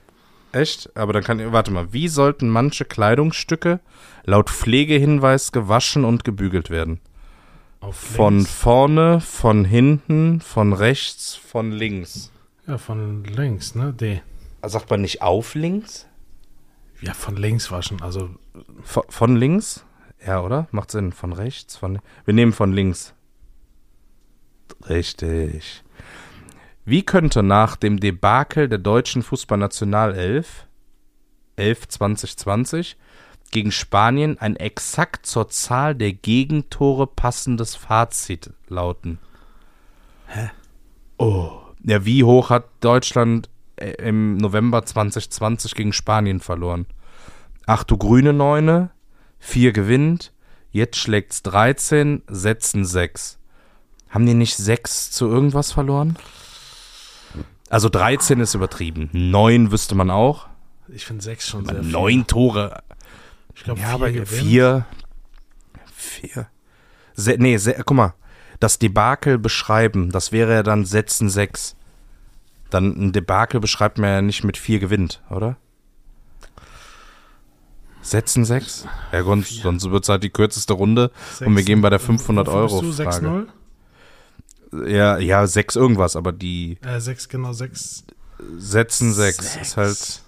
Echt? Aber dann kann, warte mal, wie sollten manche Kleidungsstücke laut Pflegehinweis gewaschen und gebügelt werden? Auf Von links. vorne, von hinten, von rechts, von links. Ja, von links, ne? D. Sagt man nicht auf links? Ja, von links waschen. Also, Von, von links? Ja, oder? Macht Sinn. Von rechts? Von, wir nehmen von links. Richtig. Wie könnte nach dem Debakel der deutschen Fußballnationalelf 11 2020 gegen Spanien ein exakt zur Zahl der Gegentore passendes Fazit lauten? Hä? Oh. Ja, wie hoch hat Deutschland äh, im November 2020 gegen Spanien verloren? Ach du grüne Neune, 4 gewinnt, jetzt schlägt's 13, setzen 6. Haben die nicht 6 zu irgendwas verloren? Also 13 ist übertrieben. 9 wüsste man auch. ich finde sechs schon sehr viel. 9 Tore. Ich glaube, Ja, vier aber gewinnt. 4. 4. Se, nee, se, guck mal. Das Debakel beschreiben, das wäre ja dann setzen 6. Dann ein Debakel beschreibt man ja nicht mit 4 gewinnt, oder? Setzen 6? Ja, gut, sonst wird es halt die kürzeste Runde und wir Sechs- gehen bei der 500 Wofür Euro bist du? Frage. 6-0? Ja, ja, 6 irgendwas, aber die Äh, 6, genau, 6. setzen 6 ist halt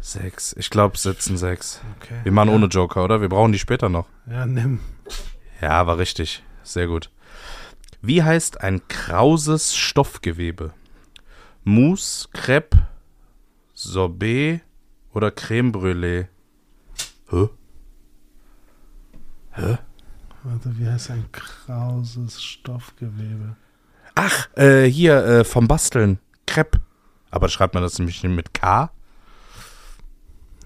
6. Ich glaube, setzen 6. Okay. Wir machen ja. ohne Joker, oder? Wir brauchen die später noch. Ja, nimm. Ja, war richtig. Sehr gut. Wie heißt ein krauses Stoffgewebe? Mousse, Crepe, Sorbet oder Creme Brûlée? Hä? Warte, wie heißt ein krauses Stoffgewebe? Ach, äh, hier, äh, vom Basteln. Crepe. Aber schreibt man das nämlich mit K?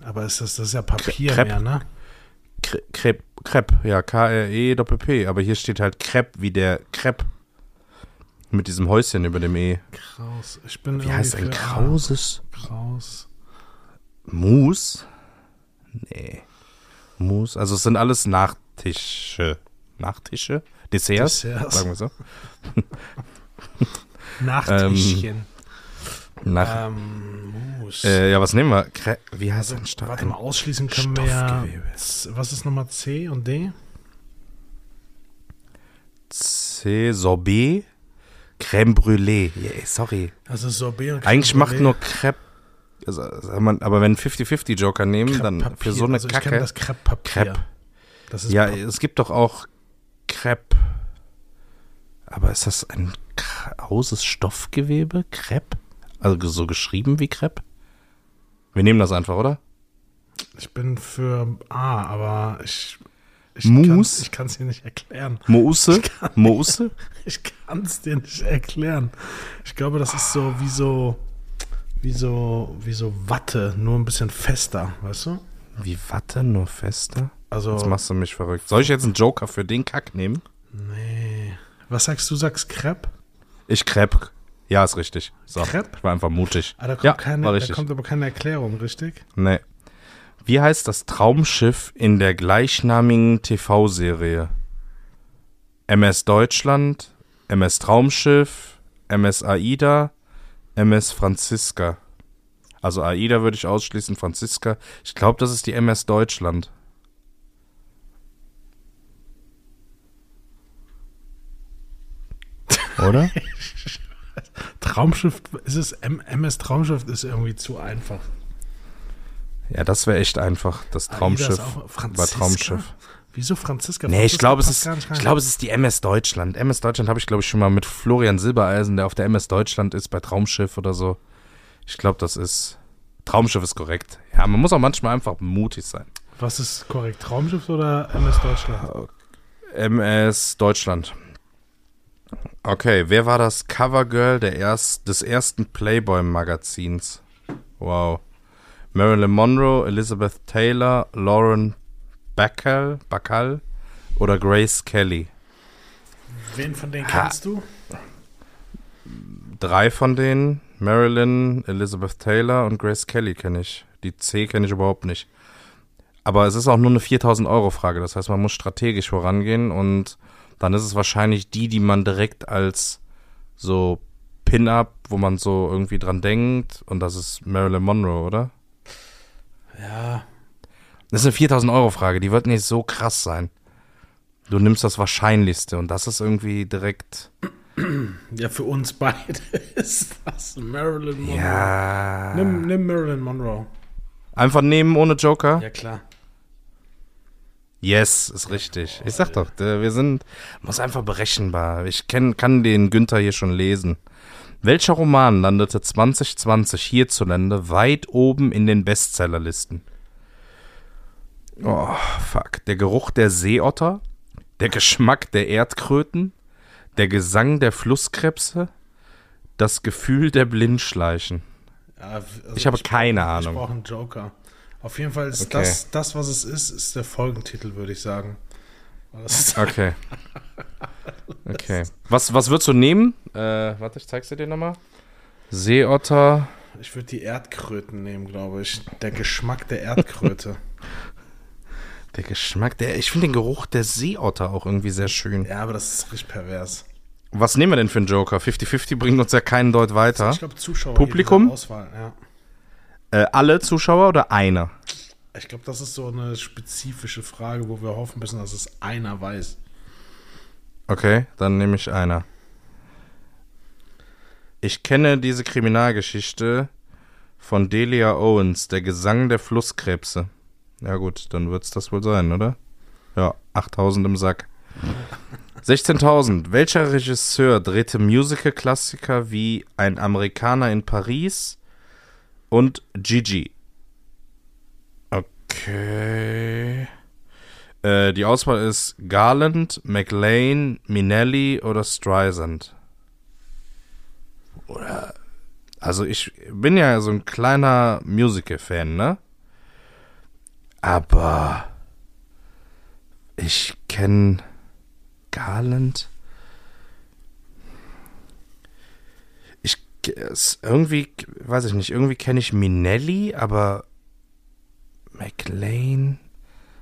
Aber ist das, das ist ja Papier Crepe. mehr, ne? Crepe, Crepe, ja, K-R-E, Doppel-P. Aber hier steht halt Crepe wie der Crepe. Mit diesem Häuschen über dem E. Kraus. Ich bin Wie heißt ein krauses Kraus. Mousse? Nee. Mousse, also es sind alles Nachtische. Nachtische? Desserts? Desserts. Sagen wir so. (laughs) Nachtischchen. Nach, Ähm, äh, ja, was nehmen wir? Cre Wie heißt also, ein Stoff? warte mal, ausschließen können wir ja. Was ist Nummer C und D? C, Sorbet, Crème Brûlée. Yeah, sorry. Also Sorbet und Eigentlich Crème macht Brûlée. nur Crepe. Also, aber wenn 50-50 Joker nehmen, dann für so eine also Ich Kacke. kenne das Crepe-Papier. Crepe. Das ist Ja, Pa- es gibt doch auch Crepe. Aber ist das ein krauses Stoffgewebe? Crepe? Also so geschrieben wie Crepe? Wir nehmen das einfach, oder? ich bin für A, aber ich. Ich Mousse? Ich kann es dir nicht erklären. Mousse? Mousse? Ich kann es (laughs) dir nicht erklären. Ich glaube, das ist so wie so. Wie so, wie so Watte, nur ein bisschen fester, weißt du? Wie Watte, nur fester? Also, Jetzt machst du mich verrückt. Soll ich jetzt einen Joker für den Kack nehmen? nee. Was sagst du? Sagst Crepe? Ich Crepe. Ja, ist richtig. So, Crepe? ich war einfach mutig. Ah, da kommt, ja, keine, da kommt aber keine Erklärung, richtig? Nee. Wie heißt das Traumschiff in der gleichnamigen TV-Serie? MS Deutschland, MS Traumschiff, MS Aida, MS Franziska. Also Aida würde ich ausschließen, Franziska. Ich glaube, das ist die MS Deutschland. Oder? (laughs) Traumschiff, ist es MS Traumschiff ist irgendwie zu einfach. Ja, das wäre echt einfach. Das Traumschiff war? Traumschiff. Wieso Franziska? Nee, ich glaube, es ist, ich glaube, es ist die MS Deutschland. MS Deutschland habe ich, glaube ich, schon mal mit Florian Silbereisen, der auf der MS Deutschland ist, bei Traumschiff oder so. Ich glaube, das ist. Traumschiff ist korrekt. Ja, man muss auch manchmal einfach mutig sein. Was ist korrekt? Traumschiff oder MS Deutschland? MS Deutschland. Okay, wer war das Covergirl der erst, des ersten Playboy-Magazins? Wow. Marilyn Monroe, Elizabeth Taylor, Lauren Bacall, Bacall oder Grace Kelly? Wen von denen Ha. kennst du? Drei von denen, Marilyn, Elizabeth Taylor und Grace Kelly kenne ich. Die C kenne ich überhaupt nicht. Aber es ist auch nur eine 4000 Euro Frage. Das heißt, man muss strategisch vorangehen und dann ist es wahrscheinlich die, die man direkt als so Pin-Up, wo man so irgendwie dran denkt. Und das ist Marilyn Monroe, oder? Ja. Das ist eine 4000 Euro Frage, die wird nicht so krass sein. Du nimmst das Wahrscheinlichste und das ist irgendwie direkt. (clears throat) Ja, für uns beide (laughs) ist das Marilyn Monroe. Ja. Nimm, nimm Marilyn Monroe. Einfach nehmen ohne Joker? Ja, klar. Yes, ist richtig. Ich sag doch, der- wir sind, muss einfach berechenbar. Ich kenn, kann den Günther hier schon lesen. Welcher Roman landete 2020 hierzulande weit oben in den Bestsellerlisten? Oh, fuck. Der Geruch der Seeotter, der Geschmack der Erdkröten, der Gesang der Flusskrebse, das Gefühl der Blindschleichen. Ja, also Ich habe keine brauch- Ahnung. Ich brauche einen Joker. Auf jeden Fall ist Okay. das, das, was es ist, ist der Folgentitel, würde ich sagen. Okay. (laughs) Okay. Was, was würdest du nehmen? Äh, warte, ich zeig's dir den nochmal. Seeotter. ich würde die Erdkröten nehmen, glaube ich. Der Geschmack der Erdkröte. (laughs) Der Geschmack, der, ich finde den Geruch der Seeotter auch irgendwie sehr schön. ja, aber das ist richtig pervers. Was nehmen wir denn für einen Joker? 50-50 bringt uns ja keinen Deut weiter. Ich glaube, Zuschauer. Publikum? Auswahl, ja. Äh, alle Zuschauer oder einer? Ich glaube, das ist so eine spezifische Frage, wo wir hoffen müssen, dass es einer weiß. Okay, dann nehme ich einer. Ich kenne diese Kriminalgeschichte von Delia Owens, der Gesang der Flusskrebse. Ja gut, dann wird's das wohl sein, oder? Ja, 8000 im Sack. 16.000. Welcher Regisseur drehte Musical-Klassiker wie Ein Amerikaner in Paris und Gigi? Okay. Äh, die Auswahl ist Garland, McLean, Minelli oder Streisand. Oder. Also, ich bin ja so ein kleiner Musical-Fan, ne? Aber. Ich kenne Garland. Ich. Es, irgendwie, weiß ich nicht, irgendwie kenne ich Minelli, aber. McLean.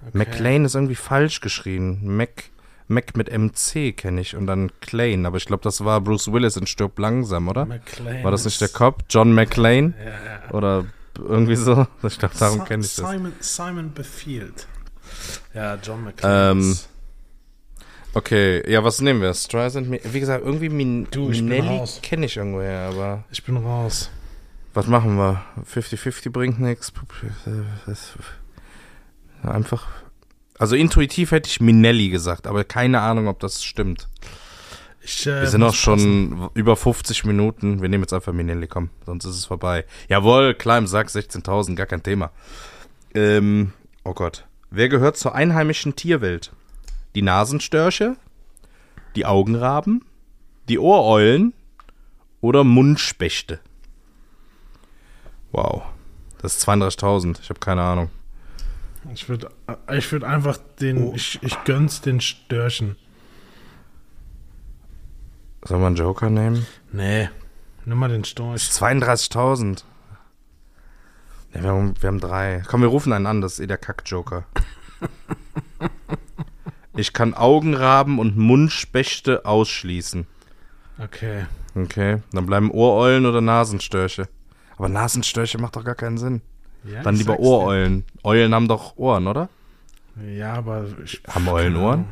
Okay. McLean ist irgendwie falsch geschrieben. Mac, Mac mit MC kenne ich und dann Klein. Aber ich glaube, das war Bruce Willis in Stirb langsam, oder? McLean War das nicht der Cop? John McLean? Ja, ja. Oder irgendwie so? Ich glaube, darum kenne ich das. Simon, Simon Befield. Ja, John McLean. Ähm, ist- Okay, ja, was nehmen wir? Streisand? Wie gesagt, irgendwie Min Du, ich Minelli kenne ich irgendwoher, aber ich bin raus. was machen wir? 50-50 bringt nichts. Einfach. Also intuitiv hätte ich Minelli gesagt, aber keine Ahnung, ob das stimmt. Ich, äh, Wir sind auch muss passen. schon über 50 Minuten. Wir nehmen jetzt einfach Minelli, komm, sonst ist es vorbei. Jawohl, klar im Sack, 16.000, gar kein Thema. Ähm, oh Gott. Wer gehört zur einheimischen Tierwelt? Die Nasenstörche, die Augenraben, die Ohreulen oder Mundspechte? Wow. Das ist 32.000, ich habe keine Ahnung. Ich würde ich würd einfach den. Oh. Ich, ich gönn's den Störchen. Soll man einen Joker nehmen? Nee. Nimm mal den Storch. 32.000. Ja, wir, haben, wir haben drei. Komm, wir rufen einen an, das ist eh der Kack-Joker. (laughs) ich kann Augenraben und Mundspechte ausschließen. Okay. Okay, dann bleiben Ohreulen oder Nasenstörche. Aber Nasenstörche macht doch gar keinen Sinn. Ja, Dann lieber. Ohreulen. Eulen haben doch Ohren, oder? Ja, aber. Ich, Haben Eulen Ohren?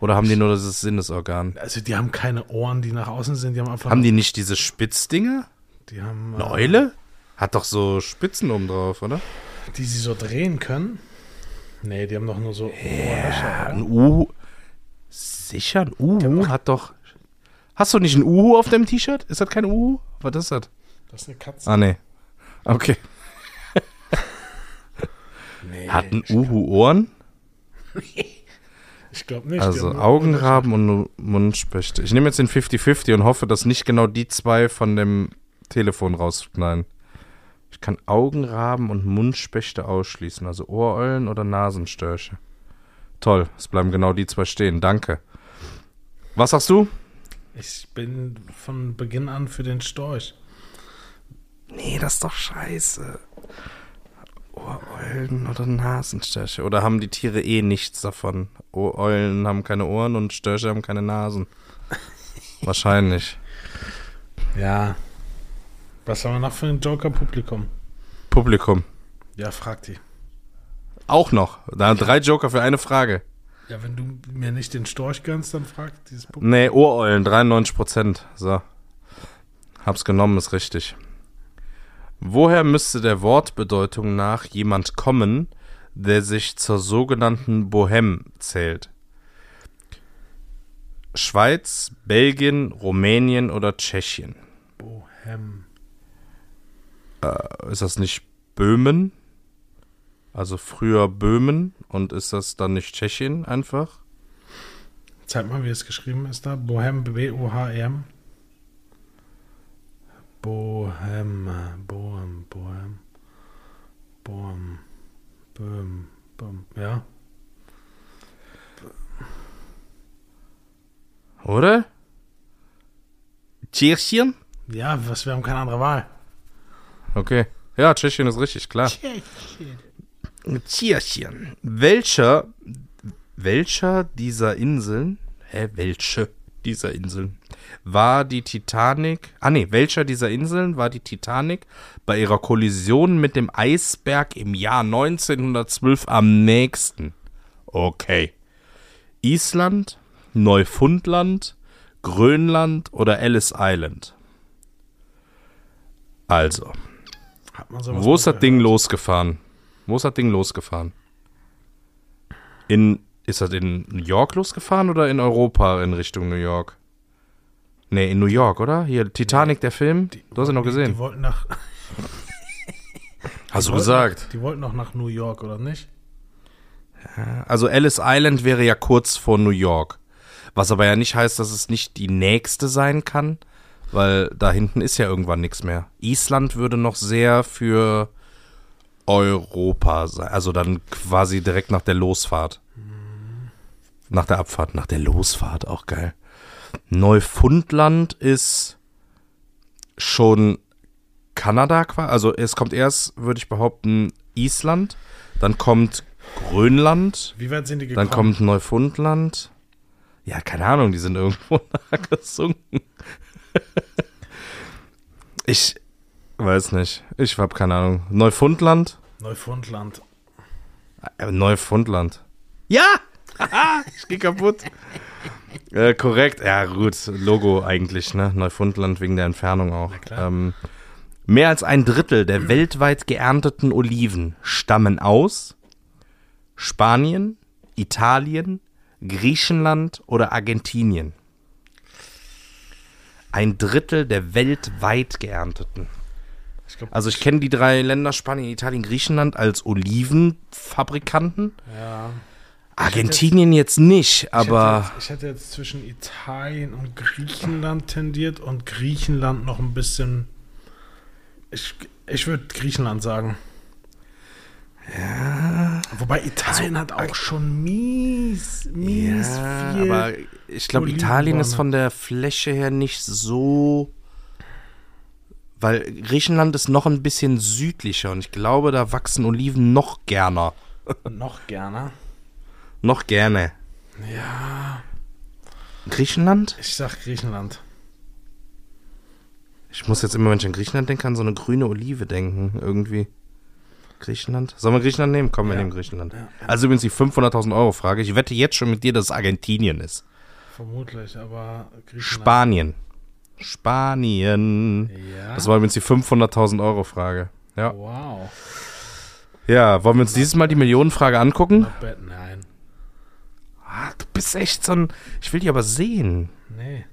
Oder haben die nur dieses Sinnesorgan? Also, die haben keine Ohren, die nach außen sind. Die haben einfach. Haben die nicht diese Spitzdinger? Die haben. Eine äh, Eule? Hat doch so Spitzen oben drauf, oder? Die sie so drehen können. Nee, die haben doch nur so Ohrlöcher. Ein? Uhu. Sicher, ein Uhu hat doch. Hast du nicht ein Uhu auf deinem T-Shirt? Ist das kein Uhu? Was ist das? Das ist eine Katze. Ah, nee. Okay. (laughs) Nee, Hat ein Uhu Ohren? (laughs) ich glaube nicht. Also Augenraben und Mundspechte. Ich nehme jetzt den 50-50 und hoffe, dass nicht genau die zwei von dem Telefon rausknallen. Ich kann Augenraben und Mundspechte ausschließen, also Ohreulen oder Nasenstörche. Toll, es bleiben genau die zwei stehen. Danke. Was sagst du? Ich bin von Beginn an für den Storch. Nee, das ist doch scheiße. Ohreulen oder Nasenstörche. Oder haben die Tiere eh nichts davon? Ohreulen haben keine Ohren und Störche haben keine Nasen. (laughs) Wahrscheinlich. Ja. Was haben wir noch für ein Joker-Publikum? Publikum. Ja, frag die. Auch noch. Da drei Joker für eine Frage. Ja, wenn du mir nicht den Storch gönnst, dann frag dieses Publikum. Nee, Ohreulen, 93 Prozent. So. Hab's genommen, ist richtig. Woher müsste der Wortbedeutung nach jemand kommen, der sich zur sogenannten Bohème zählt? Schweiz, Belgien, Rumänien oder Tschechien? Bohem. Ist das nicht Böhmen? Also früher Böhmen und ist das dann nicht Tschechien einfach? Zeig mal, wie es geschrieben ist da. Bohem, B-O-H-M. Bohem, Bohem, Bohem. Bohem, Böhm, Böhm. Ja. Oder? Tschechien? Ja, was, wir haben keine andere Wahl. Okay. Ja, Tschechien ist richtig, klar. Tschechien. Welcher, welcher dieser Inseln, hä, welche dieser Inseln, war die Titanic, ah nee, welcher dieser Inseln war die Titanic bei ihrer Kollision mit dem Eisberg im Jahr 1912 am nächsten? Okay. Island, Neufundland, Grönland oder Ellis Island? Also, Hat man sowas wo ist das Ding losgefahren? Wo ist das Ding losgefahren? In, ist das in New York losgefahren oder in Europa in Richtung New York? Nee, in New York, oder? Hier, Titanic, der Film. Du hast ihn noch Die, die gesehen. wollten nach. (laughs) Hast du gesagt. Noch, die wollten noch nach New York, oder nicht? Also Ellis Island wäre ja kurz vor New York. Was aber ja nicht heißt, dass es nicht die nächste sein kann, weil da hinten ist ja irgendwann nichts mehr. Island würde noch sehr für Europa sein. Also dann quasi direkt nach der Losfahrt. Nach der Abfahrt, nach der Losfahrt, auch geil. Neufundland ist schon Kanada quasi. Also es kommt erst, würde ich behaupten, Island. Dann kommt Grönland. Wie weit sind die gekommen? Dann kommt Neufundland. Ja, keine Ahnung, die sind irgendwo (laughs) gesunken. (laughs) ich weiß nicht. Ich habe keine Ahnung. Neufundland? Neufundland. Äh, Neufundland. Ja! Ich geh kaputt. (laughs) äh, korrekt. Ja, gut. Logo eigentlich, ne? Neufundland wegen der Entfernung auch. Ähm, mehr als ein Drittel der weltweit geernteten Oliven stammen aus Spanien, Italien, Griechenland oder Argentinien. Ein Drittel der weltweit geernteten. Ich glaub, Also ich kenne die drei Länder, Spanien, Italien, Griechenland, als Olivenfabrikanten. ja. Argentinien jetzt nicht, Ich aber hätte, jetzt, ich hätte jetzt zwischen Italien und Griechenland tendiert und Griechenland noch ein bisschen. Ich, ich würde Griechenland sagen. Ja. Wobei Italien hat auch schon mies, mies ja, viel. aber ich glaube. Italien ist von der Fläche her nicht so, weil Griechenland ist noch ein bisschen südlicher und ich glaube, da wachsen Oliven noch gerner, (laughs) noch gerne. noch gerne. Ja, Griechenland? ich sag Griechenland. Ich muss jetzt immer, wenn ich an Griechenland denke, an so eine grüne Olive denken, irgendwie. Griechenland? Sollen wir Griechenland nehmen? Komm, wir Ja. nehmen Griechenland. Ja. Also übrigens die 500.000 Euro Frage. Ich wette jetzt schon mit dir, dass es Argentinien ist. Vermutlich, aber Griechenland. Spanien. Spanien. Ja. Das war übrigens die 500.000 Euro Frage. Ja. wow. Ja, wollen wir uns dieses Mal die Millionenfrage angucken? Nein. Ah, du bist echt so ein. Ich will die aber sehen. Nee.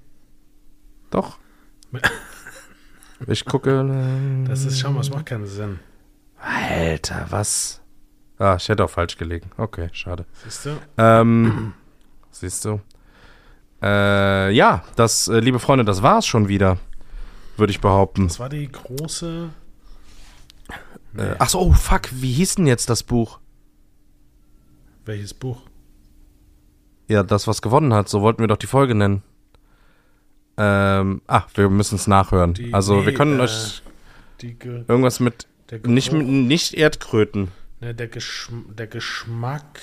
Doch. Ich gucke. äh, (laughs) Das ist, schau mal, es macht keinen Sinn. Alter, was? Ah, ich hätte auch falsch gelegen. Okay, schade. Siehst du? Ähm, siehst du. Äh, ja, das, äh, liebe Freunde, das war's schon wieder, würde ich behaupten. Das war die große. Äh, ach so, oh, fuck, wie hieß denn jetzt das Buch? Welches Buch? Ja, das, was gewonnen hat, so wollten wir doch die Folge nennen. Ähm, ach, wir müssen es nachhören. Die- also, nee, wir können äh, euch Die Ge irgendwas mit, nicht, nicht Erdkröten. ne, der, Geschm der Geschmack.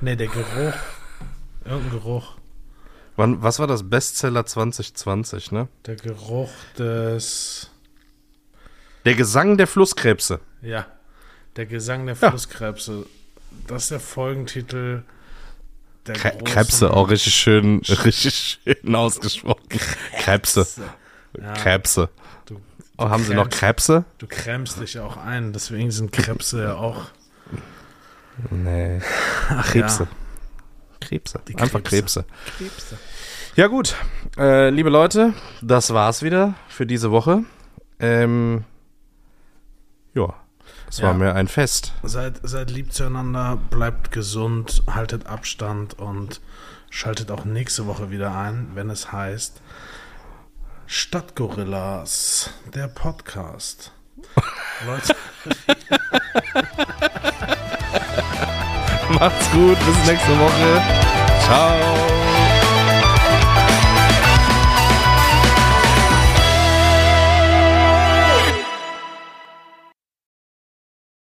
Ne, der Geruch. Irgendein Geruch. Wann, was war das Bestseller 2020, ne? Der Geruch des. Der Gesang der Flusskrebse. Ja. Der Gesang der Ja. Flusskrebse. Das ist der Folgentitel der Kre Krebse, auch richtig schön, richtig schön ausgesprochen. Krebse. Ja, Krebse. Oh, haben Sie noch Krebs. Krebse? du krämst dich auch ein, deswegen sind Krebse ja auch. Nee. Ach Krebse. Krebse. Die Einfach Krebse. Krebse. Krebse. Ja gut, äh, liebe Leute, das war's wieder für diese Woche. Ähm, ja, es war Ja. mir ein Fest. Seid, seid lieb zueinander, bleibt gesund, haltet Abstand und schaltet auch nächste Woche wieder ein, wenn es heißt Stadtgorillas, der Podcast. Leute, (laughs) Macht's gut, bis nächste Woche. Ciao.